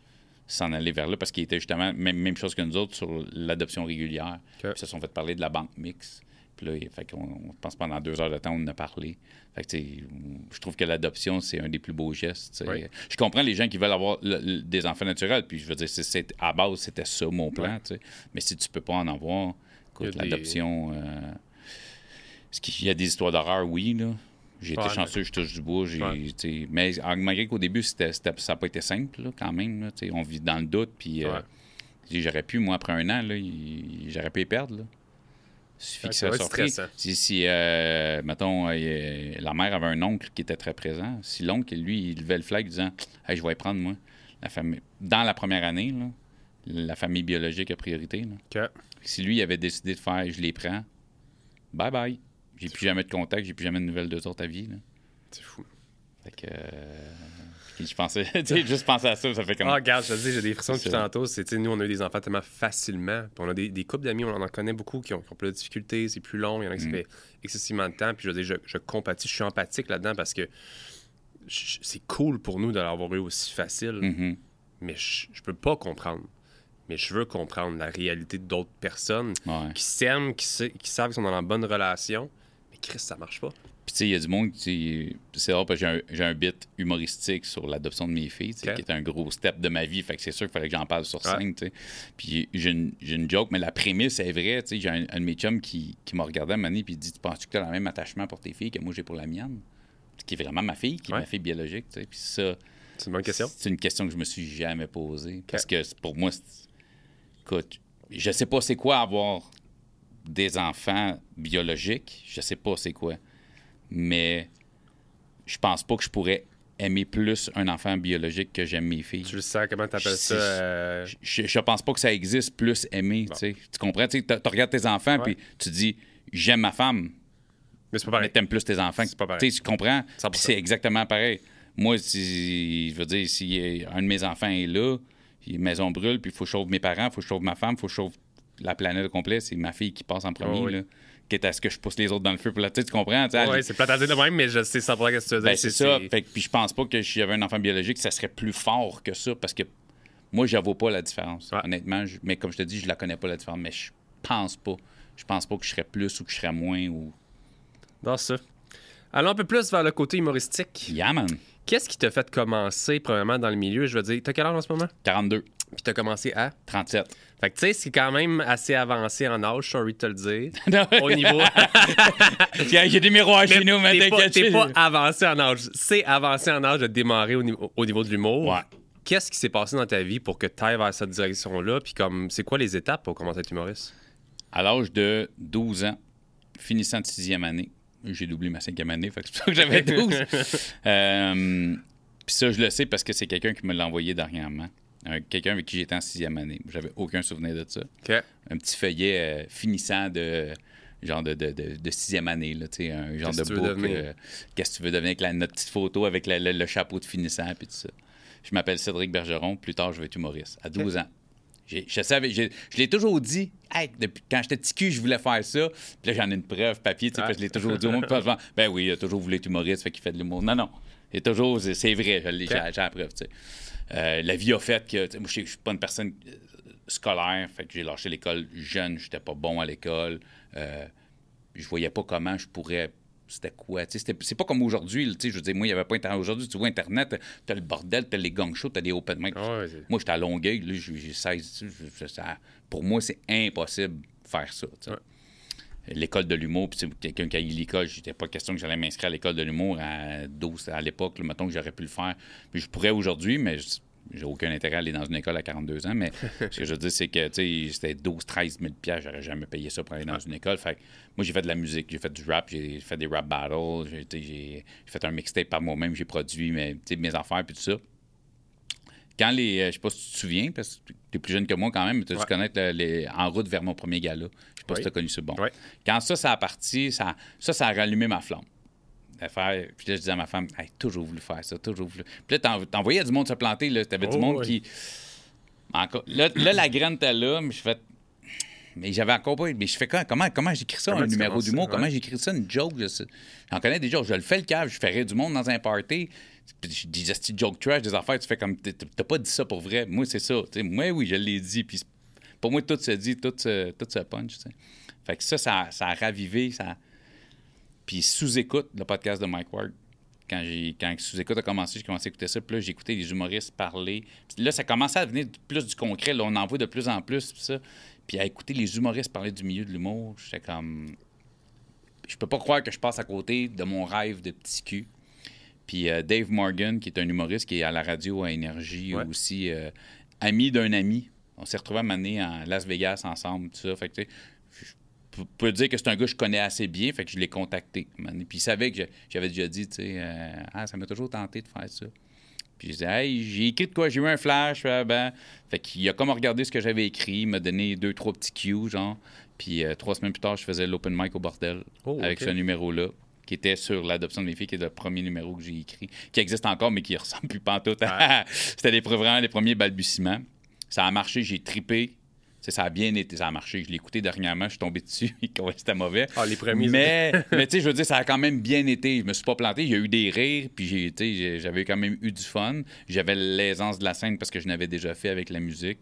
s'en aller vers là parce qu'ils étaient justement même, même chose que nous autres sur l'adoption régulière. Puis ils se sont fait parler de la banque mix. Puis là, fait qu'on pense pendant deux heures de temps, on en a parlé. Fait que, je trouve que l'adoption, c'est un des plus beaux gestes. Oui. Je comprends les gens qui veulent avoir le- le- des enfants naturels. Puis je veux dire, c'est, à base, c'était ça mon plan. Mais si tu peux pas en avoir, y écoute, a des- l'adoption. euh, est-ce qu'il y a des histoires d'horreur? Oui, là. J'ai été Ouais, chanceux, je touche du bois. Ouais. Mais malgré qu'au début, ça n'a pas été simple, là, quand même. là, on vit dans le doute. Puis euh, Ouais. j'aurais pu, moi, après un an, j'aurais pu les perdre. Là. Il stressant. Si, si euh, mettons, euh, la mère avait un oncle qui était très présent, si l'oncle, lui, il levait le flag disant hey, Je vais y prendre, moi. La famille... Dans la première année, là, la famille biologique a priorité. là. Si lui avait décidé de faire Je les prends, bye bye. J'ai plus jamais de contact, j'ai plus jamais de nouvelles d'eux autres à vie. C'est fou. Fait que. euh, je pensais, tu sais, juste penser à ça, ça fait comme. Ah, regarde, je te dis, j'ai des frissons depuis tantôt. C'est, nous, on a eu des enfants tellement facilement. Puis on a des, des couples d'amis, on en connaît beaucoup qui ont, qui ont plus de difficultés, c'est plus long, il y en a qui Mm. fait excessivement de temps. Puis je dire, je, je compatis, je suis empathique là-dedans parce que c'est cool pour nous de l'avoir eu aussi facile, Mhm. mais je, je peux pas comprendre. Mais je veux comprendre la réalité d'autres personnes Ouais. qui s'aiment, qui, qui savent qu'ils sont dans la bonne relation. Mais Chris, ça marche pas. Puis, tu sais, il y a du monde qui. C'est rare parce que j'ai un, j'ai un bit humoristique sur l'adoption de mes filles, qui est un gros step de ma vie. Fait que c'est sûr qu'il fallait que j'en parle sur Ouais. scène, tu sais. Puis, j'ai une, une joke, mais la prémisse est vraie, tu sais. J'ai un, un de mes chums qui, qui m'a regardé à un moment donné, puis dit Tu penses-tu que tu as le même attachement pour tes filles que moi j'ai pour la mienne Qui est vraiment ma fille, qui est Ouais. ma fille biologique, tu sais. Puis, ça. C'est une bonne question. C'est une question que je me suis jamais posée. Parce que pour moi, écoute, je sais pas c'est quoi avoir des enfants biologiques. Je sais pas c'est quoi. Mais je pense pas que je pourrais aimer plus un enfant biologique que j'aime mes filles. Tu le sais, comment tu appelles Je- ça? euh, Je, je pense pas que ça existe plus aimer. tu comprends? Tu regardes tes enfants puis tu dis j'aime ma femme, Mais c'est pas mais pareil. t'aimes plus tes enfants. C'est pas pareil. Tu comprends? 100%. Puis c'est exactement pareil. Moi, si, je veux dire, si euh, un de mes enfants est là, maison brûle, puis il faut que je sauve mes parents, il faut que je sauve ma femme, il faut que je sauve la planète au complet, c'est ma fille qui passe en premier, Oh, oui. là. Quitte à ce que je pousse les autres dans le feu pour la tête, tu comprends? Ouais, c'est plate à dire de même, mais je sais sans ce que tu veux dire. ben, c'est ça. Fait que, puis je pense pas que si j'avais un enfant biologique, ça serait plus fort que ça, parce que moi, je pas la différence. Ouais. Honnêtement, je- mais comme je te dis, je la connais pas la différence, mais je pense pas. Je pense pas que je serais plus ou que je serais moins ou. Dans ça. Allons un peu plus vers le côté humoristique. Yeah, man. Qu'est-ce qui t'a fait commencer, premièrement, dans le milieu? Je veux dire, t'as quel âge en ce moment? 42, Puis t'as commencé à? 37. Fait que tu sais, c'est quand même assez avancé en âge, sorry de te le dire. Au niveau. J'ai des miroirs chez nous, mais t'inquiète. t'es pas avancé en âge. C'est avancé en âge de démarrer au niveau, au niveau de l'humour. Ouais. Qu'est-ce qui s'est passé dans ta vie pour que tu ailles vers cette direction-là? Puis comme, c'est quoi les étapes pour commencer à être humoriste? À l'âge de 12 ans, finissant de sixième année, j'ai doublé ma cinquième année, fait que c'est pour ça que j'avais 12. Euh, Puis ça, je le sais parce que c'est quelqu'un qui me l'a envoyé dernièrement. Un- quelqu'un avec qui j'étais en sixième année. J'avais aucun souvenir de ça. Un petit feuillet euh, finissant de genre de, de, de- de sixième année, là, tu sais, un genre de devenir? euh, Qu'est-ce que tu veux devenir avec la, notre petite photo avec la- le, le chapeau de finissant puis tout ça. Je m'appelle Cédric Bergeron. Plus tard, je vais être humoriste. À 12 ans. Je savais, je l'ai toujours dit. Hey, depuis, quand j'étais petit cul, je voulais faire ça. Puis là, j'en ai une preuve papier, tu sais, je l'ai toujours dit au monde. Ben oui, il a toujours voulu être humoriste, fait qu'il fait de l'humour. Non, non. C'est toujours, c'est vrai, j'ai la preuve. Euh, la vie a fait que, moi, je suis pas une personne euh, scolaire, fait que j'ai lâché l'école jeune, j'étais pas bon à l'école. Euh, je voyais pas comment je pourrais. C'était quoi? C'est pas comme aujourd'hui. Je veux dire, moi, il n'y avait pas Internet. Aujourd'hui, tu vois Internet, t'as le bordel, t'as les gang shows, t'as des open mic. Ah ouais, moi, j'étais à Longueuil, j'ai j'ai 16. tu sais, je- je- ça- pour moi, c'est impossible de faire ça. Ouais. L'école de l'humour, puis quelqu'un qui a eu l'école, j'étais pas question que j'allais m'inscrire à l'école de l'humour à 12 à l'époque, mettons que j'aurais pu le faire. Puis je pourrais aujourd'hui, mais je- j'ai aucun intérêt à aller dans une école à 42 ans. Mais ce que je veux dire, c'est que tu sais, c'était 12, 13 000 piastres, j'aurais jamais payé ça pour aller dans une école. Fait que moi, j'ai fait de la musique, j'ai fait du rap, j'ai fait des rap battles, j'ai fait un mixtape par moi-même, j'ai produit mes, mes affaires, puis tout ça. Quand les. euh, je sais pas si tu te souviens, parce que plus jeune que moi quand même, mais tu as dû Ouais. connaître le- les En route vers mon premier gala. Je sais pas Oui. si tu as connu ça. Bon. Oui. Quand ça, ça a parti, ça, ça, ça a rallumé ma flamme. Faire- Puis là, je disais à ma femme, hey, toujours voulu faire ça, toujours voulu. Puis là, t'en- t'envoyais du monde se planter, là. T'avais du Oh, monde oui. qui. Encore... Là, là, la graine était là, mais je fais. Mais j'avais encore pas. Mais je fais quoi? Comment, comment j'écris ça, Comment un numéro d'humour? Ouais. Comment j'écris ça, une joke? J'en connais des jokes. Je le fais le cave, je ferais du monde dans un party. Je dis de joke trash, des affaires, tu fais comme. t'as- pas dit ça pour vrai. Moi, c'est ça. Moi, oui, je l'ai dit. Puis pour moi, tout se dit, tout se, tout punch. Fait que ça, ça, ça a ravivé. Ça... Puis sous-écoute, le podcast de Mike Ward. Quand, quand sous-écoute a commencé, j'ai commencé à écouter ça. Puis là, j'ai écouté les humoristes parler. Puis là, ça commençait à devenir plus du concret. Là, on en voit de plus en plus. Puis ça. Puis à écouter les humoristes parler du milieu de l'humour, j'étais comme. je peux pas croire que je passe à côté de mon rêve de petit cul. Puis euh, Dave Morgan, qui est un humoriste qui est à la radio à Énergie Ouais. aussi, euh, ami d'un ami. On s'est retrouvés à m'amener à Las Vegas ensemble, tout ça. Fait que, je peux dire que c'est un gars que je connais assez bien, fait que je l'ai contacté. Puis il savait que j'avais déjà dit, tu sais, euh, ah, ça m'a toujours tenté de faire ça. Puis je disais, hey, j'ai écrit de quoi, j'ai eu un flash. ah, ben. Fait qu'il a comme regardé ce que j'avais écrit, il m'a donné deux, trois petits cues, genre. Puis euh, trois semaines plus tard, je faisais l'open mic au bordel Oh, avec ce numéro-là, qui était sur l'adoption de mes filles, qui est le premier numéro que j'ai écrit, qui existe encore, mais qui ressemble plus pantoute. à- C'était les, vraiment les premiers balbutiements. Ça a marché, j'ai tripé. Ça a bien été, ça a marché. Je l'ai écouté dernièrement, je suis tombé dessus, c'était mauvais. Ah, les premiers. Mais, mais tu sais, je veux dire, ça a quand même bien été. Je me suis pas planté. Il y a eu des rires, puis j'ai- j'avais quand même eu du fun. J'avais l'aisance de la scène parce que je n'avais déjà fait avec la musique.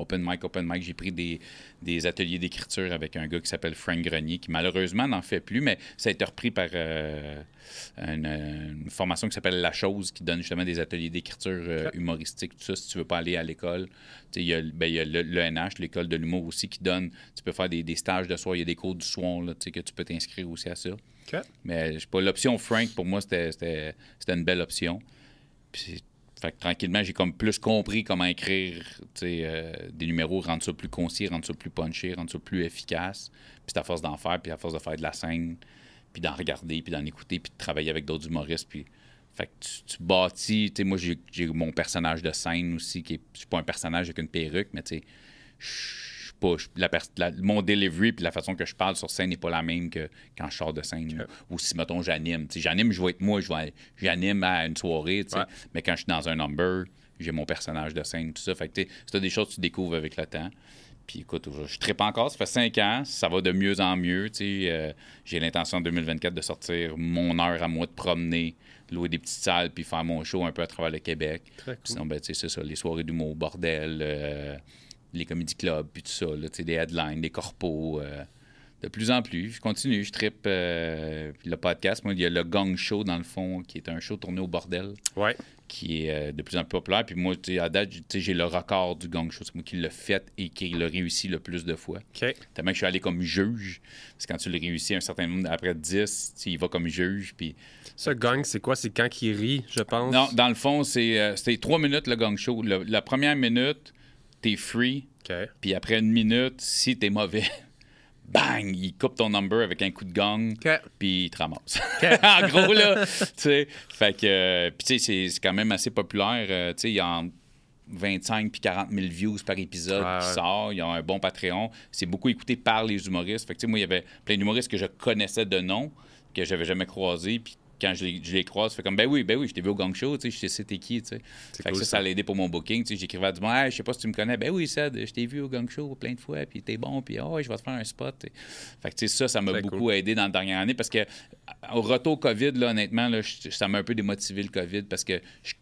Open mic, open mic, j'ai pris des, des ateliers d'écriture avec un gars qui s'appelle Frank Grenier, qui malheureusement n'en fait plus, mais ça a été repris par euh, une, une formation qui s'appelle La Chose, qui donne justement des ateliers d'écriture euh, humoristique, tout ça, si tu veux pas aller à l'école. Il y a, ben, y a le- l'ENH, l'école de l'humour aussi, qui donne, tu peux faire des, des stages de soir, il y a des cours du soir, là, que tu peux t'inscrire aussi à ça. Mais je pas, l'option Frank, pour moi, c'était- une belle option. Puis, fait que tranquillement, j'ai comme plus compris comment écrire euh, des numéros, rendre ça plus concis, rendre ça plus punché, rendre ça plus efficace. Puis c'est à force d'en faire, puis à force de faire de la scène, puis d'en regarder, puis d'en écouter, puis de travailler avec d'autres humoristes. Puis, fait que tu, tu bâtis, tu moi, j'ai mon personnage de scène aussi, qui est, je suis pas un personnage avec une perruque, mais tu sais, pas, je- la mon delivery puis la façon que je parle sur scène n'est pas la même que quand je sors de scène. Ou, ou si, mettons, j'anime. J'anime, je vais être moi, je vais- j'anime à une soirée. Ouais. mais quand je suis dans un number, j'ai mon personnage de scène, tout ça. Fait que, c'est des choses que tu découvres avec le temps. Puis écoute, je tripe encore, ça fait cinq ans, ça va de mieux en mieux. Euh, j'ai l'intention en 2024 de sortir mon heure à moi de promener, louer des petites salles, puis faire mon show un peu à travers le Québec. Très cool. Sinon, ben, c'est ça, les soirées d'humour, bordel, euh, les comédie clubs, puis tout ça, là, des headlines, des corpos. euh, de plus en plus, je continue, je tripe euh, le podcast. Moi, il y a le Gong Show, dans le fond, qui est un show tourné au bordel, Ouais. qui est euh, de plus en plus populaire. Puis moi, à date, j'ai le record du Gong Show. C'est moi qui l'ai fait et qui l'a réussi le plus de fois. OK. Tellement que je suis allé comme juge. Parce que quand tu le réussis un certain nombre, après 10, tu sais, il va comme juge. Puis Ça, gang, c'est quoi? C'est quand il rit, je pense? non, dans le fond, c'est euh, c'était trois minutes le Gong Show. Le- la première minute, t'es free. Puis après une minute, si t'es mauvais, bang, il coupe ton number avec un coup de gong, OK. puis il te ramasse. en gros, là, tu sais. Fait que, euh, puis tu sais, c'est- quand même assez populaire. euh, tu sais, il y a en 25 puis 40 000 views par épisode qui ouais. sort. Il y a un bon Patreon. C'est beaucoup écouté par les humoristes. Fait que, tu sais, moi, il y avait plein d'humoristes que je connaissais de nom, que j'avais jamais croisés, puis quand je les, je les croise, je fais comme, ben oui, ben oui, je t'ai vu au gang show, tu sais, je sais c'était qui, tu sais. Fait que cool, ça, ça. ça l'a aidé pour mon booking, tu sais. J'écrivais à du monde, Hey, je sais pas si tu me connais, ben oui, Sad, je t'ai vu au gang show plein de fois, puis t'es bon, puis oh, je vais te faire un spot. Fait que, tu sais, ça, ça m'a beaucoup aidé dans la dernière année parce que, au retour COVID, là, honnêtement, là, je- ça m'a un peu démotivé le COVID parce que je-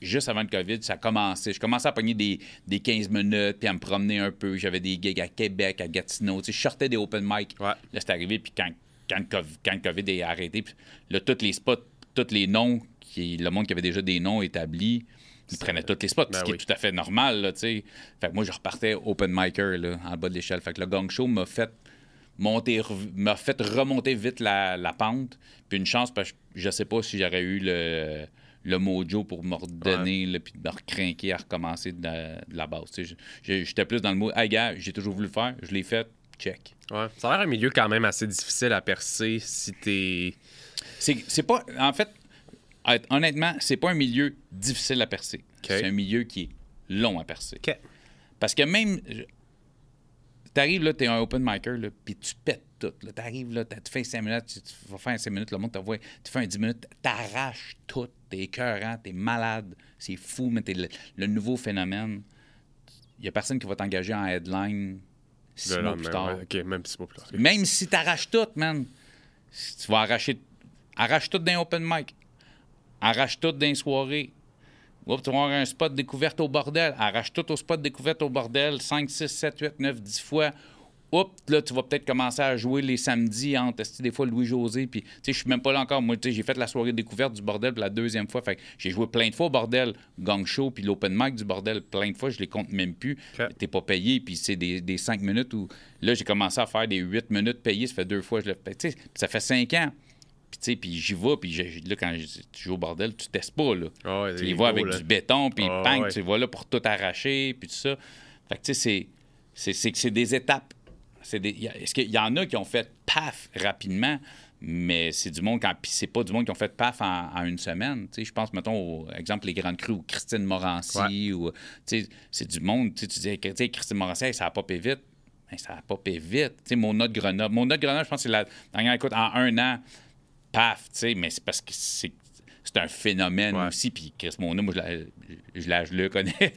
juste avant le COVID, ça commençait. Je commençais à pogner des, des 15 minutes, puis à me promener un peu. J'avais des gigs à Québec, à Gatineau. Tu sais, je sortais des open mic. Ouais. Là, c'est arrivé, puis quand, quand, le COVID, quand le COVID est arrêté, puis là, tous les spots, tous les noms, qui, le monde qui avait déjà des noms établis, ils prenaient tous les spots, Ben ce qui oui. est tout à fait normal, là, tu sais. Fait que moi, je repartais open micer, là, en bas de l'échelle. Fait que le gang show m'a fait monter, m'a fait remonter vite la, la pente. Puis une chance, parce que je sais pas si j'aurais eu le, le mojo pour me redonner, puis de me recrinquer à recommencer de la, de la base. J'étais plus dans le mot, hey gars, j'ai toujours voulu le faire, je l'ai fait, check. Ouais. Ça a l'air un milieu quand même assez difficile à percer si t'es. C'est c'est pas. En fait, honnête- honnêtement, c'est pas un milieu difficile à percer. C'est un milieu qui est long à percer. Parce que même. T'arrives là, t'es un open micer, là, puis tu pètes tout. là. T'arrives là, t'as- tu fais 5 minutes, tu, tu vas faire 5 minutes, le monde te voit, tu fais un 10 minutes, t'arraches tout, t'es écœurant, t'es malade, c'est fou, mais t'es le, le nouveau phénomène. Il y a personne qui va t'engager en headline six mois plus tard. même six mois plus tard. Même si t'arraches tout, man, si tu vas arracher. Arrache tout d'un open mic. Arrache tout d'un soirée. Oups, tu vas avoir un spot découverte au bordel. Arrache tout au spot découverte au bordel 5, 6, 7, 8, 9, 10 fois. Oups, là, tu vas peut-être commencer à jouer les samedis entre des fois Louis-José. Puis, tu sais, je suis même pas là encore. Moi, tu sais, j'ai fait la soirée découverte du bordel pour la deuxième fois. Fait j'ai joué plein de fois au bordel, Gang Show, puis l'open mic du bordel, plein de fois. Je les compte même plus. Ok. T'es pas payé, puis c'est des, des 5 minutes où. Là, j'ai commencé à faire des 8 minutes payées. Ça fait deux fois. que Je le fais. Tu sais, ça fait 5 ans. Puis, tu sais, puis j'y vais, puis là, quand je- tu joues au bordel, tu testes pas, là. Ouais, Tu les vois avec là. du béton, puis bang, ouais. tu les vois là pour tout arracher, puis tout ça. Fait que, tu sais, c'est- c'est- c'est que c'est des étapes. Est-ce qu'il y en a qui ont fait paf rapidement, mais c'est du monde, quand, c'est pas du monde qui ont fait paf en, en une semaine. Tu sais, je pense, mettons, au exemple, les Grandes Crues ou Christine Morancy, ou, tu sais, c'est du monde, tu sais, Christine Morancy, ça a popé vite. Ben, ça a popé vite. Tu sais, mon note Grenoble. Mon note Grenoble, je pense que c'est la dernière écoute en un an paf, tu sais, mais c'est parce que c'est c'est un phénomène Ouais. aussi. Puis Chris Mona, moi, je, la- je, la- je le connais.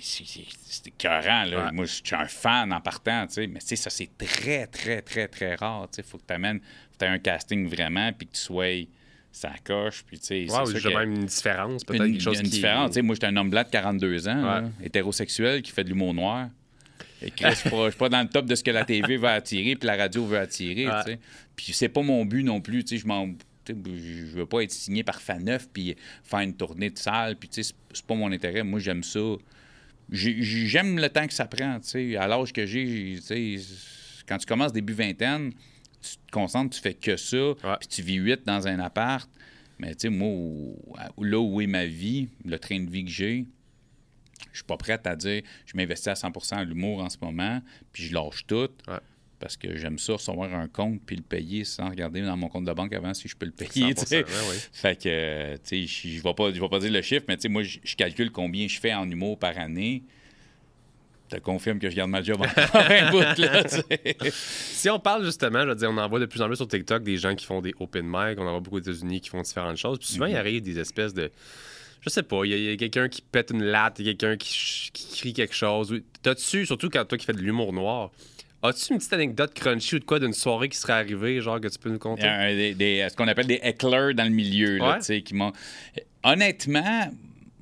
C'est- écœurant, là. Ouais. Moi, je suis un fan en partant, tu sais. Mais tu sais, ça, c'est très, très, très, très rare, tu sais. Faut que tu amènes, faut que tu aies un casting vraiment, puis que tu sois ça coche, puis tu sais, ça j'ai même une différence, peut-être une, quelque chose une qui... différence. Tu sais, moi, j'étais un homme blanc de 42 ans, là, hétérosexuel, qui fait de l'humour noir. Et Chris, je suis pas, je suis pas dans le top de ce que la TV veut attirer puis la radio veut attirer. Ouais. tu sais. Puis c'est pas mon but non plus. tu sais, Je m'en. Je veux pas être signé par Faneuf puis faire une tournée de salle. Puis tu sais, c'est- c'est pas mon intérêt. Moi, j'aime ça. J'ai- j'ai- J'aime le temps que ça prend. tu sais. À l'âge que j'ai, tu sais, quand tu commences début vingtaine, tu te concentres, tu fais que ça. Puis tu vis huit dans un appart. Mais tu sais, moi, là où est ma vie, le train de vie que j'ai, je suis pas prête à dire je m'investis à 100% à l'humour en ce moment, puis je lâche tout. Ouais. Parce que j'aime ça, recevoir un compte puis le payer sans regarder dans mon compte de banque avant si je peux le payer. 100%, tu sais. ouais, ouais. Fait que, tu sais, je je vais pas, je vais pas dire le chiffre, mais tu sais, moi, je calcule combien je fais en humour par année. Te confirme que je garde ma job encore un bout, là. Si on parle justement, je veux dire, on en voit de plus en plus sur TikTok des gens qui font des open mic, on en voit beaucoup aux États-Unis qui font différentes choses. Puis souvent, il arrive des espèces de. Je sais pas, il y a, quelqu'un qui pète une latte, il y a quelqu'un qui, qui crie quelque chose. Oui. T'as-tu, surtout quand toi qui fais de l'humour noir, as-tu une petite anecdote crunchy ou de quoi d'une soirée qui serait arrivée, genre que tu peux nous conter? des- des- ce qu'on appelle des hecklers dans le milieu, là, Ouais. tu sais, qui m'ont... Honnêtement,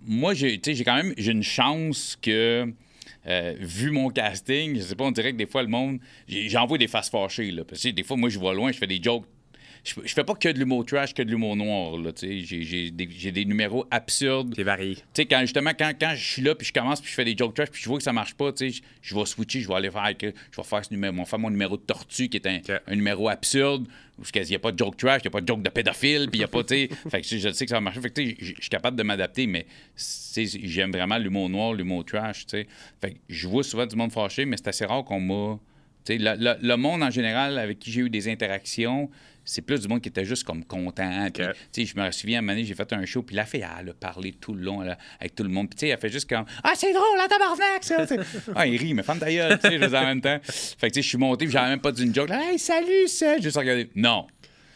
moi, j'ai tu sais, j'ai quand même j'ai une chance que, euh, vu mon casting, je sais pas, on dirait que des fois, le monde... J'envoie des faces fâchées, là. Parce que des fois, moi, je vois loin, je fais des jokes je, je fais pas que de l'humour trash, que de l'humour noir. Là, j'ai, j'ai des, j'ai des numéros absurdes. C'est varié. Tu sais, quand, justement, quand, quand je suis là, puis je commence, puis je fais des jokes trash, puis je vois que ça marche pas, je, je vais switcher, je vais aller faire, que, je vais faire, ce numéro, faire mon numéro de tortue, qui est un, un numéro absurde, il n'y a pas de joke trash, il n'y a pas de joke de pédophile, puis il n'y a pas, tu sais, fait que je, sais que ça va marcher. Fait que, tu sais, je suis capable de m'adapter, mais j'aime vraiment l'humour noir, l'humour trash, tu sais. Fait que je vois souvent du monde fâché, mais c'est assez rare qu'on m'a. Tu sais, le, le- le monde en général avec qui j'ai eu des interactions, c'est plus du monde qui était juste comme content. Puis, je me souviens, à un moment donné, j'ai fait un show, puis la fille, elle a parlé tout le long avec tout le monde. Puis, elle fait juste comme Ah, c'est drôle, la tabarnak, ça! ah, il rit, mais femme ta gueule, tu sais, je en même temps. Fait que, tu sais, je suis monté, puis j'avais même pas dit une joke. Là, hey, salut, ça! Juste regardé. Non.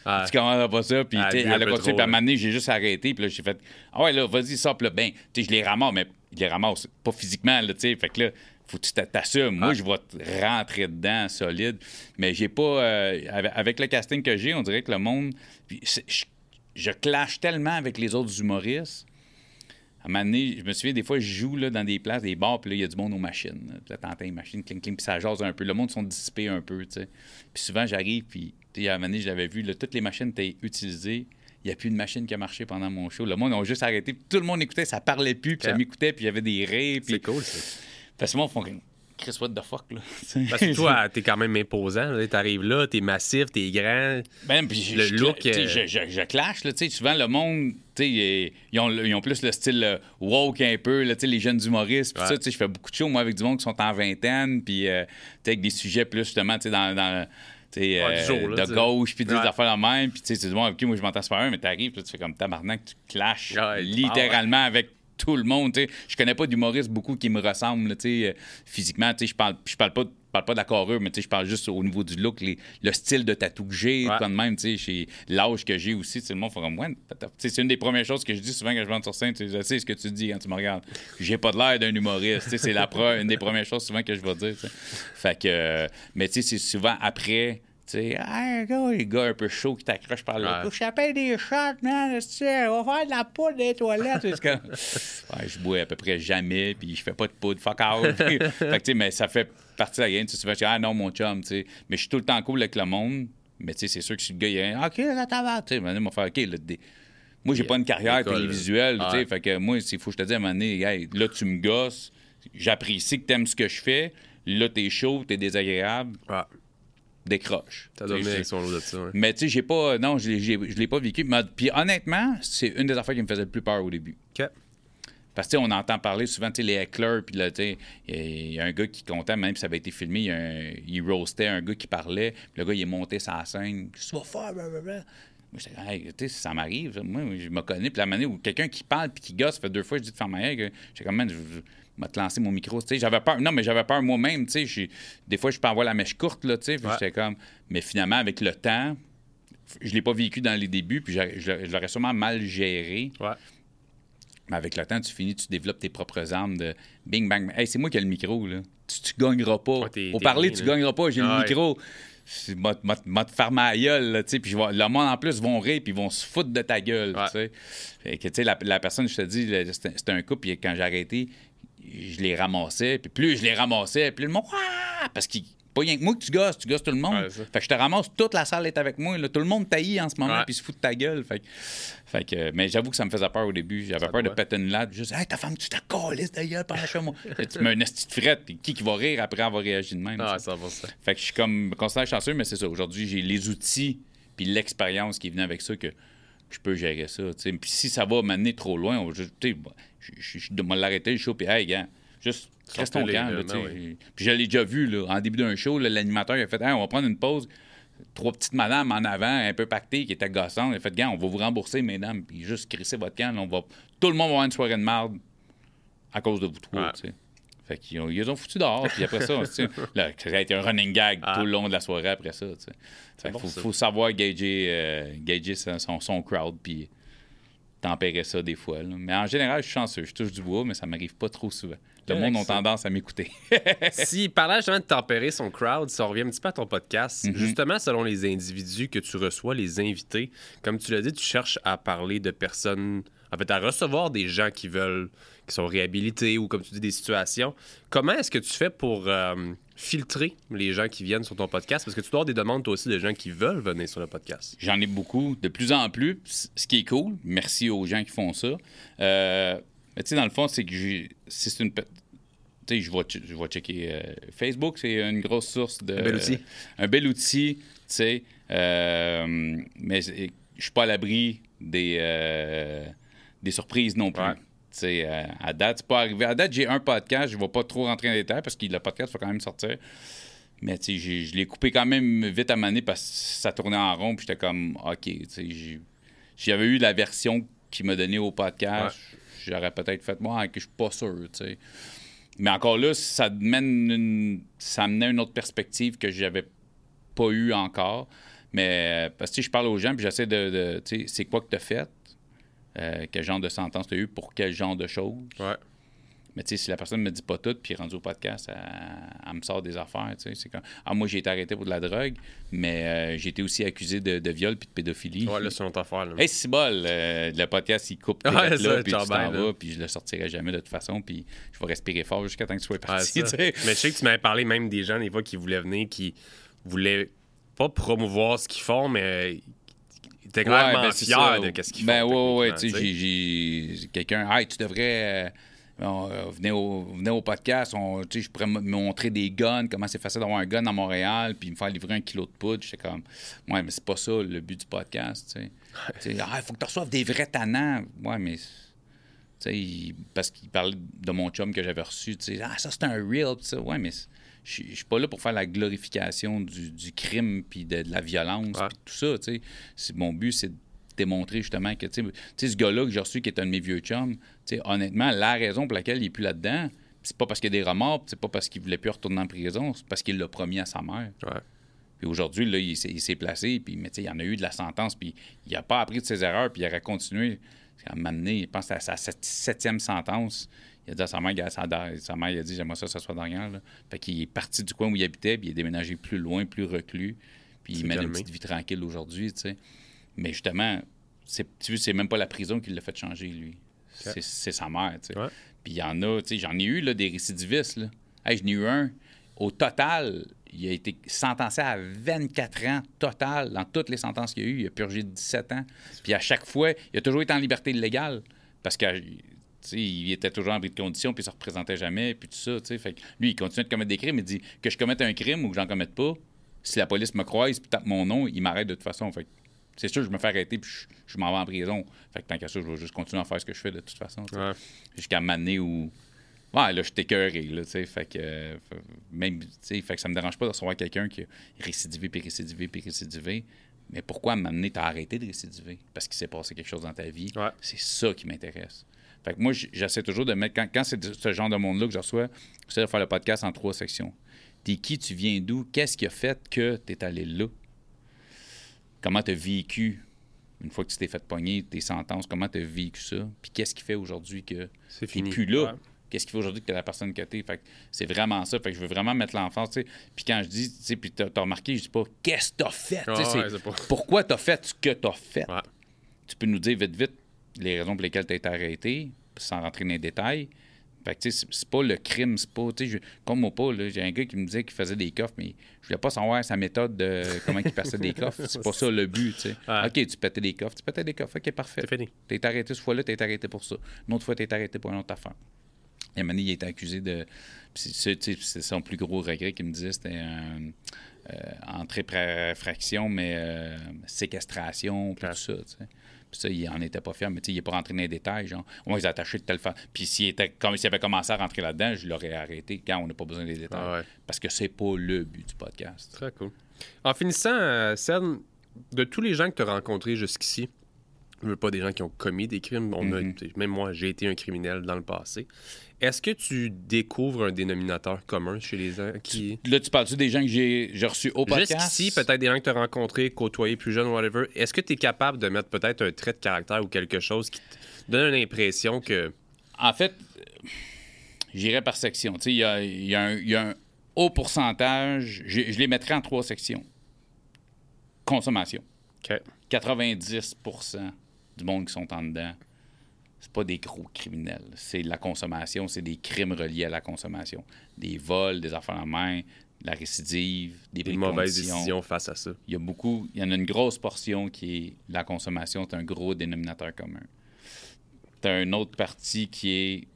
Ah, Tu commences pas ça, puis Ah, elle a continué, trop, puis à un moment donné, j'ai juste arrêté, puis là, j'ai fait Ah ouais, là, vas-y, sors, puis là, ben, tu sais, je les ramasse, mais je les ramasse pas physiquement, là, tu sais, fait que là, faut que tu t'a- t'assumes. Moi, Ah. je vais te rentrer dedans solide, mais j'ai pas. euh, avec, le casting que j'ai, on dirait que le monde. puis je, je clash tellement avec les autres humoristes. À un moment donné, je me souviens, des fois, je joue là, dans des places, des bars, puis là, il y a du monde aux machines. là. Puis là, t'entends les machines, cling, cling, puis ça jase un peu. Le monde sont dissipés un peu, tu sais. Puis souvent, j'arrive, puis, à un moment donné, j'avais vu, là, toutes les machines étaient utilisées. Il n'y a plus de machine qui a marché pendant mon show. Le monde a juste arrêté, tout le monde écoutait, ça parlait plus, puis ça m'écoutait, puis il y avait des rires, puis... c'est cool, ça. Parce que moi, font Chris, what the fuck, là? Parce que toi, t'es quand même imposant. T'arrives là, t'es massif, t'es grand. Ben, puis Le je- look, tu euh, je, je, je clash, là, tu sais, souvent le monde, tu sais, ils ont, ils ont plus le style euh, woke un peu, là, tu sais, les jeunes humoristes, puis Ouais. ça, tu sais, je fais beaucoup de shows, moi, avec du monde qui sont en vingtaine, puis, euh, tu avec des sujets plus, justement, tu sais, dans, dans tu Ouais, euh, jour, là, de tu gauche, puis des Ouais. affaires la même, puis tu sais, c'est du monde, OK, moi, je m'entends super bien, mais t'arrives, tu fais comme tabarnak, tu clashes littéralement avec tout le monde, tu sais. Je connais pas d'humoristes beaucoup qui me ressemblent, là, tu sais, euh, physiquement, tu sais, je parle, je parle pas je parle pas de la carrure, mais je parle juste au niveau du look, les- le style de tatou que j'ai, Ouais. de même, tu sais, chez l'âge que j'ai aussi, le monde fait comme, ouais, c'est une des premières choses que je dis souvent quand je monte sur scène, tu sais, ce que tu dis quand tu me regardes. J'ai pas de l'air d'un humoriste, c'est la une des premières choses souvent que je vais dire. Fait que, euh, mais tu sais, c'est souvent après, Tu sais, gars, les gars un peu chaud qui t'accrochent par le Ouais. cou. Je t'appelle des shots, man. tu On va faire de la poudre les toilettes. C'est comme- Ouais, je bois à peu près jamais, puis je fais pas de poudre, fuck out. fait que, tu sais, mais ça fait partie de la game. Tu sais, ah non, mon chum, tu sais. Mais je suis tout le temps cool avec le monde. Mais tu sais, c'est sûr que si le gars, il est, OK, là, t'as va. Tu sais, va faire, OK, là, des- Moi, j'ai pas une carrière télévisuelle, tu sais. Fait que moi, il faut que je te dise à un moment donné, hey, là, tu me gosses. J'apprécie que t'aimes ce que je fais. Là, t'es chaud, t'es désagréable. Ouais. Décroche. Ça doit venir avec son lot de ça. mais tu sais, j'ai pas. Non, je l'ai- j'ai- pas vécu. Mais- Puis honnêtement, c'est une des affaires qui me faisait le plus peur au début. OK. Parce que tu sais, on entend parler souvent, tu sais, les hecklers, puis là, tu sais, il y a un gars qui comptait, même si ça avait été filmé, il, un- il roastait un gars qui parlait, le gars, il est monté la scène, « Qu'est-ce que vas faire? blablabla. Moi, hey, tu sais, ça m'arrive, moi, je me connais, puis la manière où quelqu'un qui parle puis qui gosse, ça fait deux fois, je dis de faire ma j'étais comme, man, je, je, vais te lancer mon micro, tu sais, j'avais peur, non, mais j'avais peur moi-même, tu sais, j'ai- des fois, je peux avoir la mèche courte, là, tu sais, puis Ouais. j'étais comme, mais finalement, avec le temps, je l'ai pas vécu dans les débuts, puis je, je- je l'aurais sûrement mal géré. Ouais. Mais avec le temps, tu finis, tu développes tes propres armes de bing bang. Hey, c'est moi qui ai le micro, là. Tu, tu gagneras pas. Ouais, Au parler, tu là. gagneras pas. J'ai Ah le micro. C'est- M'a m'a- m'a te faire ma gueule, tu sais. Puis le monde, en plus, vont rire, puis ils vont se foutre de ta gueule, tu sais. Fait que, tu sais, la, la personne, je te dis, c'était un couple, puis quand j'ai arrêté, je les ramassais. Puis plus je les ramassais, plus le monde, Ah! parce qu'il pas rien que moi que tu gosses, tu gosses tout le monde. Ouais, fait que je te ramasse, toute la salle est avec moi. là. Tout le monde taillit en ce moment, puis se fout de ta gueule. Fait que, fait que, mais j'avoue que ça me faisait peur au début. J'avais peur de péter une latte. Juste, hey, ta femme, tu te calisses de gueule par chez moi. tu mets une petite frette, puis qui qui va rire après avoir réagi de même? Ah, ça va ça. Fait que je suis comme me considère chanceux, mais c'est ça. Aujourd'hui, j'ai les outils puis l'expérience qui est venue avec ça que je peux gérer ça. Puis si ça va m'amener trop loin, on je, je, je dois l'arrêter le show, puis hey, gars, juste reste ton camp. Puis je l'ai déjà vu, là, en début d'un show, l'animateur a fait hey, on va prendre une pause. Trois petites madames en avant, un peu pactées, qui étaient gossantes. Il a fait, gars, on va vous rembourser, mesdames, puis juste crisser votre camp. là, on va... Tout le monde va avoir une soirée de marde à cause de vous trois, Ouais. sais. Fait qu'ils ont, ils ont foutu dehors, puis après ça, là, ça a été un running gag Ah. tout le long de la soirée après ça. Fait bon, faut, ça. faut savoir gager, euh, gager son, son, son crowd, puis tempérer ça des fois. là. Mais en général, je suis chanceux. Je touche du bois, mais ça m'arrive pas trop souvent. Le monde a tendance à m'écouter. si parlait justement de tempérer son crowd, ça revient un petit peu à ton podcast. Mhm. Justement, selon les individus que tu reçois, les invités, comme tu l'as dit, tu cherches à parler de personnes, en fait, à recevoir des gens qui veulent, qui sont réhabilités ou, comme tu dis, des situations. Comment est-ce que tu fais pour euh, filtrer les gens qui viennent sur ton podcast? Parce que tu dois avoir des demandes, toi aussi, de gens qui veulent venir sur le podcast. J'en ai beaucoup, de plus en plus, ce qui est cool. Merci aux gens qui font ça. Euh, mais tu sais, dans le fond, c'est que j'ai- c'est une. Tu sais, je vais, je vais checker. euh, Facebook, c'est une grosse source de. Un bel outil. un bel outil, tu sais. euh, mais je suis pas à l'abri des, des surprises non plus. Ouais. Sais, euh, à date, c'est pas arrivé. À date, j'ai un podcast, je ne vais pas trop rentrer dans les détails parce que le podcast va quand même sortir. Mais tu sais, j'ai- je l'ai coupé quand même vite à maner parce que ça tournait en rond. Puis j'étais comme, OK, tu sais, j'avais eu la version qu'il m'a donnée au podcast, j'aurais peut-être fait, moi, que je suis pas sûr, tu sais. Mais encore là, ça mène une, ça amenait une autre perspective que j'avais pas eu encore. Mais euh, parce que je parle aux gens, puis j'essaie de, de tu sais, c'est quoi que tu as fait? Euh, quel genre de sentence tu as eu pour quel genre de choses? Ouais. Mais tu sais, si la personne me dit pas tout, puis rendu au podcast, elle, elle me sort des affaires, tu sais. C'est comme, ah, moi, j'ai été arrêté pour de la drogue, mais euh, j'ai été aussi accusé de, de viol puis de pédophilie. Ouais, là, c'est notre affaire. Là. Hey, c'est bol, euh, le podcast, il coupe tes Ouais, ça, puis tu t'en vas, puis je le sortirai jamais de toute façon, puis je vais respirer fort jusqu'à temps que tu sois parti. Mais je sais que tu m'avais parlé même des gens, des fois, qui voulaient venir, qui voulaient pas promouvoir ce qu'ils font, mais étaient clairement ben, c'est fiers ça. de ce qu'ils ben, font. ouais, ouais, tu sais, quelqu'un, hey, tu devrais. euh, on, euh, venez, au, venez au podcast, on, tu sais, je pourrais me montrer des guns, comment c'est facile d'avoir un gun à Montréal, puis me faire livrer un kilo de poudre. J'étais comme, ouais, mais c'est pas ça le but du podcast, tu sais. Tu sais, ah, il faut que tu reçoives des vrais tannants. Ouais, mais. Tu sais, il- parce qu'il parlait de mon chum que j'avais reçu, tu sais, ah, ça c'est un real. Ouais, mais c'est- je suis- je suis pas là pour faire la glorification du, du crime puis de, de la violence Ouais. puis tout ça, tu sais. Mon but, c'est de démontrer justement que, tu sais, ce gars-là que j'ai reçu qui est un de mes vieux chums, tu sais, honnêtement, la raison pour laquelle il est plus là-dedans, c'est pas parce qu'il y a des remords, c'est pas parce qu'il voulait plus retourner en prison, c'est parce qu'il l'a promis à sa mère. Ouais. Puis aujourd'hui, là, il s'est, placé, puis mais tu sais, il y en a eu de la sentence, puis il n'a pas appris de ses erreurs, puis il aurait continué à m'amener, pense à sa sept- septième sentence. Il a dit à sa mère, sa, sa mère, il a dit, j'aimerais ça, que ça soit dernière. Là. Fait qu'il est parti du coin où il habitait, puis il est déménagé plus loin, plus reclus. puis il mène une petite vie tranquille aujourd'hui, tu sais. Mais justement, c'est, tu c'est même pas la prison qui l'a fait changer, lui. C'est, c'est sa mère, tu sais. Ouais. Puis il y en a, tu sais, j'en ai eu, là, des récidivistes, là. Hey, j'en ai eu un. Au total, il a été sentencé à 24 ans total dans toutes les sentences qu'il y a eu. Il a purgé 17 ans. Puis à chaque fois, il a toujours été en liberté illégale parce que il était toujours en bris de condition, puis il se représentait jamais, puis tout ça. Fait que lui, il continue de commettre des crimes. Il dit que je commette un crime ou que j'en commette pas. Si la police me croise puis tape mon nom, il m'arrête de toute façon. Fait que c'est sûr, je me fais arrêter puis je, je m'en vais en prison. Fait que tant qu'à ça, je vais juste continuer à faire ce que je fais de toute façon. Ouais. Jusqu'à m'amener où. Ouais, là, je suis écœuré, là, tu sais. Fait que. euh, même, tu sais, fait que ça me dérange pas de recevoir quelqu'un qui a récidivé, puis récidivé, puis récidivé. Mais pourquoi m'amener, t'as arrêté de récidiver? Parce qu'il s'est passé quelque chose dans ta vie. Ouais. C'est ça qui m'intéresse. Fait que moi, j'essaie toujours de mettre. Quand, quand c'est ce genre de monde-là que je reçois, j'essaie de faire le podcast en trois sections. T'es qui, tu viens d'où? Qu'est-ce qui a fait que t'es allé là? Comment t'as vécu une fois que tu t'es fait pogner tes sentences? Comment t'as vécu ça? Puis qu'est-ce qui fait aujourd'hui que t'es plus là? Ouais. Qu'est-ce qui fait aujourd'hui que t'es la personne que t'es? Fait que c'est vraiment ça. Fait que je veux vraiment mettre l'enfance, tu sais. Puis quand je dis, tu sais, puis t'as t'as remarqué, je dis pas qu'est-ce que t'as fait? Sais, Ouais, pas- pourquoi t'as fait ce que t'as fait? Ouais. tu peux nous dire vite, vite les raisons pour lesquelles tu as été arrêté, sans rentrer dans les détails. Fait que, tu sais, c'est- pas le crime, c'est pas, tu sais, comme moi pas, j'ai un gars qui me disait qu'il faisait des coffres, mais je voulais pas savoir sa méthode de comment il passait des coffres. C'est pas ça le but, tu sais. OK, tu pétais des coffres, tu pétais des coffres, OK, parfait. Fini. T'es été arrêté cette fois-là, t'es arrêté pour ça. Une autre fois, t'es arrêté pour une autre affaire. Et à un moment donné, il a été accusé de. c'est- c'est son plus gros regret qu'il me disait, c'était un. euh, entrée par infraction, mais euh, séquestration, tout ça, tu sais. Puis ça, il en était pas fier, mais tu sais, il n'est pas rentré dans les détails, genre, on les a attachés de telle façon. Puis s'il était, comme s'il avait commencé à rentrer là-dedans, je l'aurais arrêté quand on n'a pas besoin des détails. Ah ouais. Parce que c'est pas le but du podcast. Très cool. En finissant, euh, Sen, de tous les gens que tu as rencontrés jusqu'ici, pas des gens qui ont commis des crimes, on a- Mhm. sais, même moi, j'ai été un criminel dans le passé. Est-ce que tu découvres un dénominateur commun chez les gens qui. Là, tu parles-tu des gens que j'ai reçus au podcast? Jusqu'ici, peut-être des gens que tu as rencontrés, côtoyés plus jeunes, whatever. Est-ce que tu es capable de mettre peut-être un trait de caractère ou quelque chose qui te donne l'impression que. En fait, j'irais par section. Il y a, y a un- il y a un haut pourcentage. Je, je les mettrais en trois sections. Consommation. OK. 90 du monde qui sont en dedans, c'est pas des gros criminels. C'est de la consommation, c'est des crimes reliés à la consommation. Des vols, des affaires en main, de la récidive, des, Des mauvaises décisions face à ça. Il y a beaucoup, il y en a une grosse portion qui est la consommation, c'est un gros dénominateur commun. Tu as une autre partie qui est.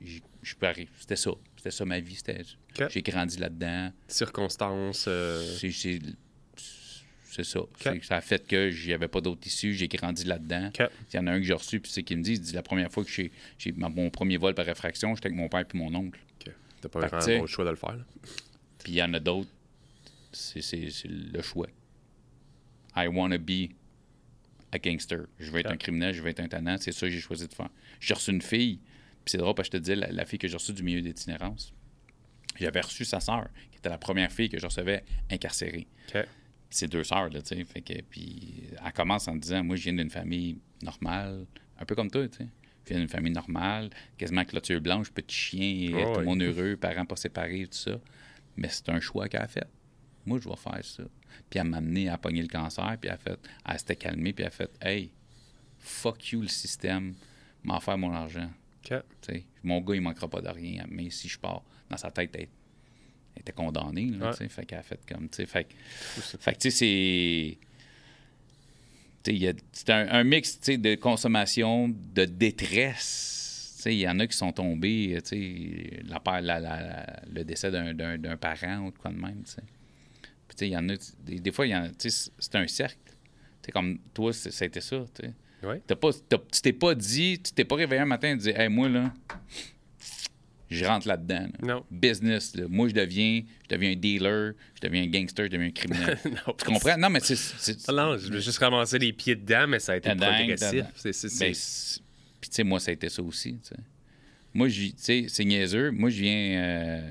Je je peux arri- C'était ça. C'était ça ma vie. c'était-. J'ai grandi là-dedans. Circonstances. euh, C'est- C'est ça. Ça a fait que j'avais pas d'autre issue. J'ai grandi là-dedans. Il y en a un que j'ai reçu, puis c'est qui me dit, il dit la première fois que j'ai mon premier vol par réfraction, j'étais avec mon père puis mon oncle. OK. T'as pas vraiment le choix de le faire. Puis il y en a d'autres, c'est c'est- c'est le choix. I wanna be a gangster. Je veux être un criminel, je veux être un tannant. C'est ça que j'ai choisi de faire. J'ai reçu une fille, puis c'est drôle parce que je te dis, la, la fille que j'ai reçue du milieu d'itinérance, j'avais reçu sa sœur, qui était la première fille que je recevais incarcérée. C'est deux sœurs, là, tu sais. Fait que, puis elle commence en disant, moi, je viens d'une famille normale, un peu comme toi, tu sais. Je viens d'une famille normale, quasiment clôture blanche, petit chien, Ouais, tout ouais. le monde heureux, parents pas séparés, tout ça. Mais c'est un choix qu'elle a fait. Moi, je vais faire ça. Puis elle m'a amené à pogner le cancer, puis elle a fait, elle s'était calmée, puis elle a fait, hey, fuck you le système, m'en faire mon argent. OK. Tu sais, mon gars, il manquera pas de rien, mais si je pars, dans sa tête, elle, elle était condamnée, là, Ouais. fait qu'elle a fait comme, fait, que- fait que, tu sais, c'est... tu sais, il y a- C'est un, un mix de consommation, de détresse. Tu sais, Il y en a qui sont tombés, tu sais, la, la- la- le décès d'un- parent ou de quoi de même. Puis, tu sais, il y en a, des, des fois, il y en a- tu sais, c'est un cercle. Tu sais, comme toi, ça a été ça. Ouais. T'as pas, t'as- tu t'es pas dit, tu t'es pas réveillé un matin et dit, hey, moi, là, je rentre là-dedans. là. Non. Business, là. moi, je deviens, je deviens un dealer, je deviens un gangster, je deviens un criminel. Non, tu comprends? Non, mais c'est. Ah non, je vais juste ramasser les pieds dedans, mais ça a été progressif. Ben, Puis, tu sais, moi, ça a été ça aussi. Moi, tu sais, c'est niaiseux. Moi, je viens. euh,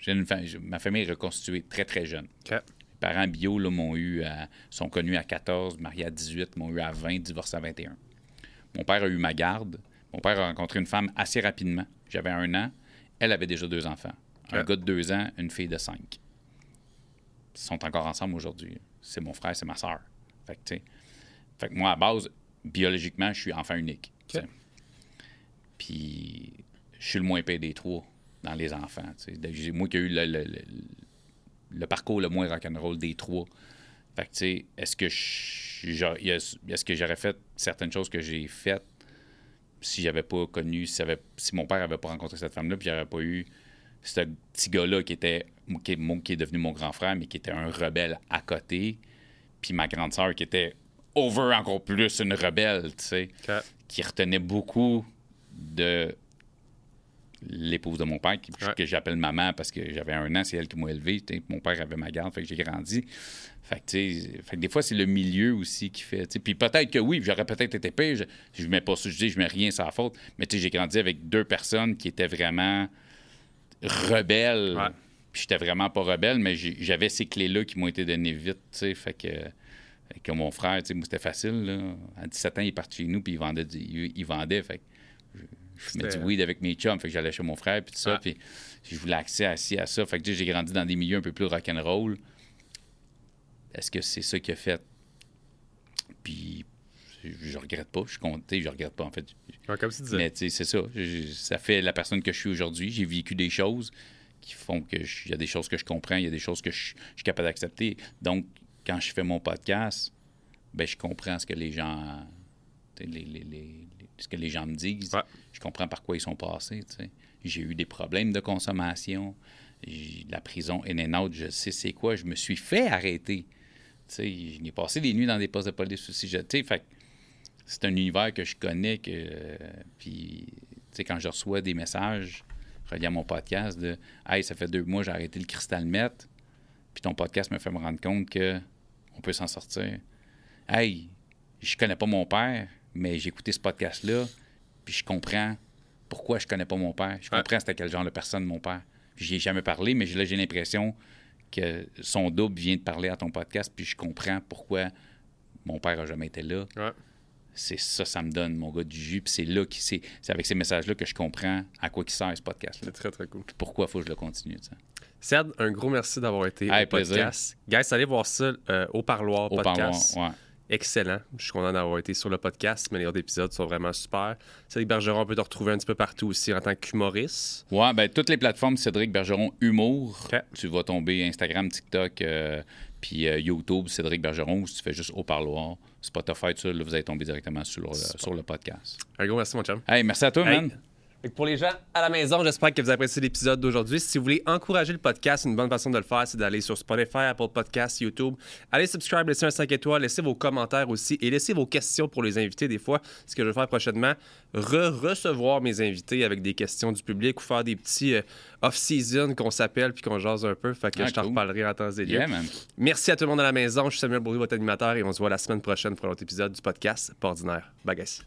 j'ai une fa- ma famille est reconstituée très, très jeune. Mes parents bio là, m'ont eu à- sont connus à 14, mariés à 18, m'ont eu à 20, divorcés à 21. Mon père a eu ma garde. Mon père a rencontré une femme assez rapidement. J'avais un an. Elle avait déjà deux enfants. Un gars de deux ans, une fille de cinq. sont encore ensemble aujourd'hui. C'est mon frère, c'est ma soeur. Fait que, fait moi, à base, biologiquement, je suis enfant unique. Puis, je suis le moins payé des trois dans les enfants. Moi qui ai eu le, le- le- le parcours le moins rock'n'roll des trois. Fait que, tu sais, est-ce que j'aurais fait certaines choses que j'ai faites si j'avais pas connu, si, j'avais- si mon père avait pas rencontré cette femme-là, puis j'aurais pas eu ce petit gars-là qui était qui est, mon- qui est devenu mon grand frère, mais qui était un rebelle à côté, puis ma grande sœur qui était over encore plus une rebelle, tu sais, qui retenait beaucoup de l'épouse de mon père, qui- Ouais. que j'appelle maman parce que j'avais un an, c'est elle qui m'a élevé. Mon père avait ma garde, fait que j'ai grandi. Fait que, tu sais, fait que des fois, c'est le milieu aussi qui fait. Puis peut-être que oui, j'aurais peut-être été pire. Je, je mets pas ça, je dis, je mets rien la faute. Mais j'ai grandi avec deux personnes qui étaient vraiment rebelles. Ouais. Puis j'étais vraiment pas rebelle, mais j'avais ces clés-là qui m'ont été données vite. Fait que, mon frère, tu sais, moi, c'était facile, là. À 17 ans, il est parti chez nous, puis il vendait. du- il, il vendait, fait que je, je C'était- du weed avec mes chums, fait que j'allais chez mon frère, puis tout ça. Puis je voulais accès à ça. Fait que j'ai grandi dans des milieux un peu plus rock'n'roll. Est-ce que c'est ça qui a fait? Puis je, regrette pas, je suis content, je regrette pas, en fait. Ouais, comme tu disais. Mais tu sais, c'est ça. Je- ça fait la personne que je suis aujourd'hui. J'ai vécu des choses qui font que il y a des choses que je comprends, il y a des choses que je, je suis capable d'accepter. Donc, quand je fais mon podcast, ben je comprends ce que les gens les- ce que les gens me disent. Ouais. Je comprends par quoi ils sont passés. J'ai eu des problèmes de consommation. La prison in and out, je sais c'est quoi. Je me suis fait arrêter. Tu sais, j'ai passé des nuits dans des postes de police aussi. Je- tu sais, fait c'est un univers que je connais. Que, euh, puis, tu sais, quand je reçois des messages reliés à mon podcast de Hey, ça fait deux mois, j'ai arrêté le cristal meth, puis ton podcast me fait me rendre compte que on peut s'en sortir. Hey, je connais pas mon père, mais j'ai écouté ce podcast-là, puis je comprends pourquoi je connais pas mon père. Je comprends c'était quel genre de personne mon père. J'y ai jamais parlé, mais là, j'ai l'impression que son double vient de parler à ton podcast, puis je comprends pourquoi mon père a jamais été là. Ouais. C'est ça, ça me donne, mon gars, du jus. Puis c'est là, qui, c'est, c'est avec ces messages-là que je comprends à quoi il sert ce podcast-là. C'est très, très cool. Pourquoi il faut que je le continue. Ced, un gros merci d'avoir été Hey, au podcast. Guys, allez voir ça euh, au parloir Au parloir, podcast. ouais. Excellent. Je suis content d'avoir été sur le podcast, mais les autres épisodes sont vraiment super. Cédric Bergeron, on peut te retrouver un petit peu partout aussi en tant qu'humoriste. Ouais, ben toutes les plateformes Cédric Bergeron Humour. Tu vas tomber Instagram, TikTok, euh, puis euh, YouTube Cédric Bergeron, ou si tu fais juste au parloir, Spotify, tout ça, là, vous allez tomber directement sur le, sur le podcast. Un gros merci, mon chum. Hey, merci à toi, Hey. man. Pour les gens à la maison, j'espère que vous appréciez l'épisode d'aujourd'hui. Si vous voulez encourager le podcast, une bonne façon de le faire, c'est d'aller sur Spotify, Apple Podcasts, YouTube. Allez subscribe, laissez un 5 étoiles, laissez vos commentaires aussi et laissez vos questions pour les invités des fois. Ce que je vais faire prochainement, re-recevoir mes invités avec des questions du public ou faire des petits euh, off-season qu'on s'appelle puis qu'on jase un peu. Fait que Ah, je t'en cool. reparlerai en temps et lieu. Yeah. Merci à tout le monde à la maison. Je suis Samuel Bourdieu, votre animateur, et on se voit la semaine prochaine pour un autre épisode du podcast Pas ordinaire. Bye, guys.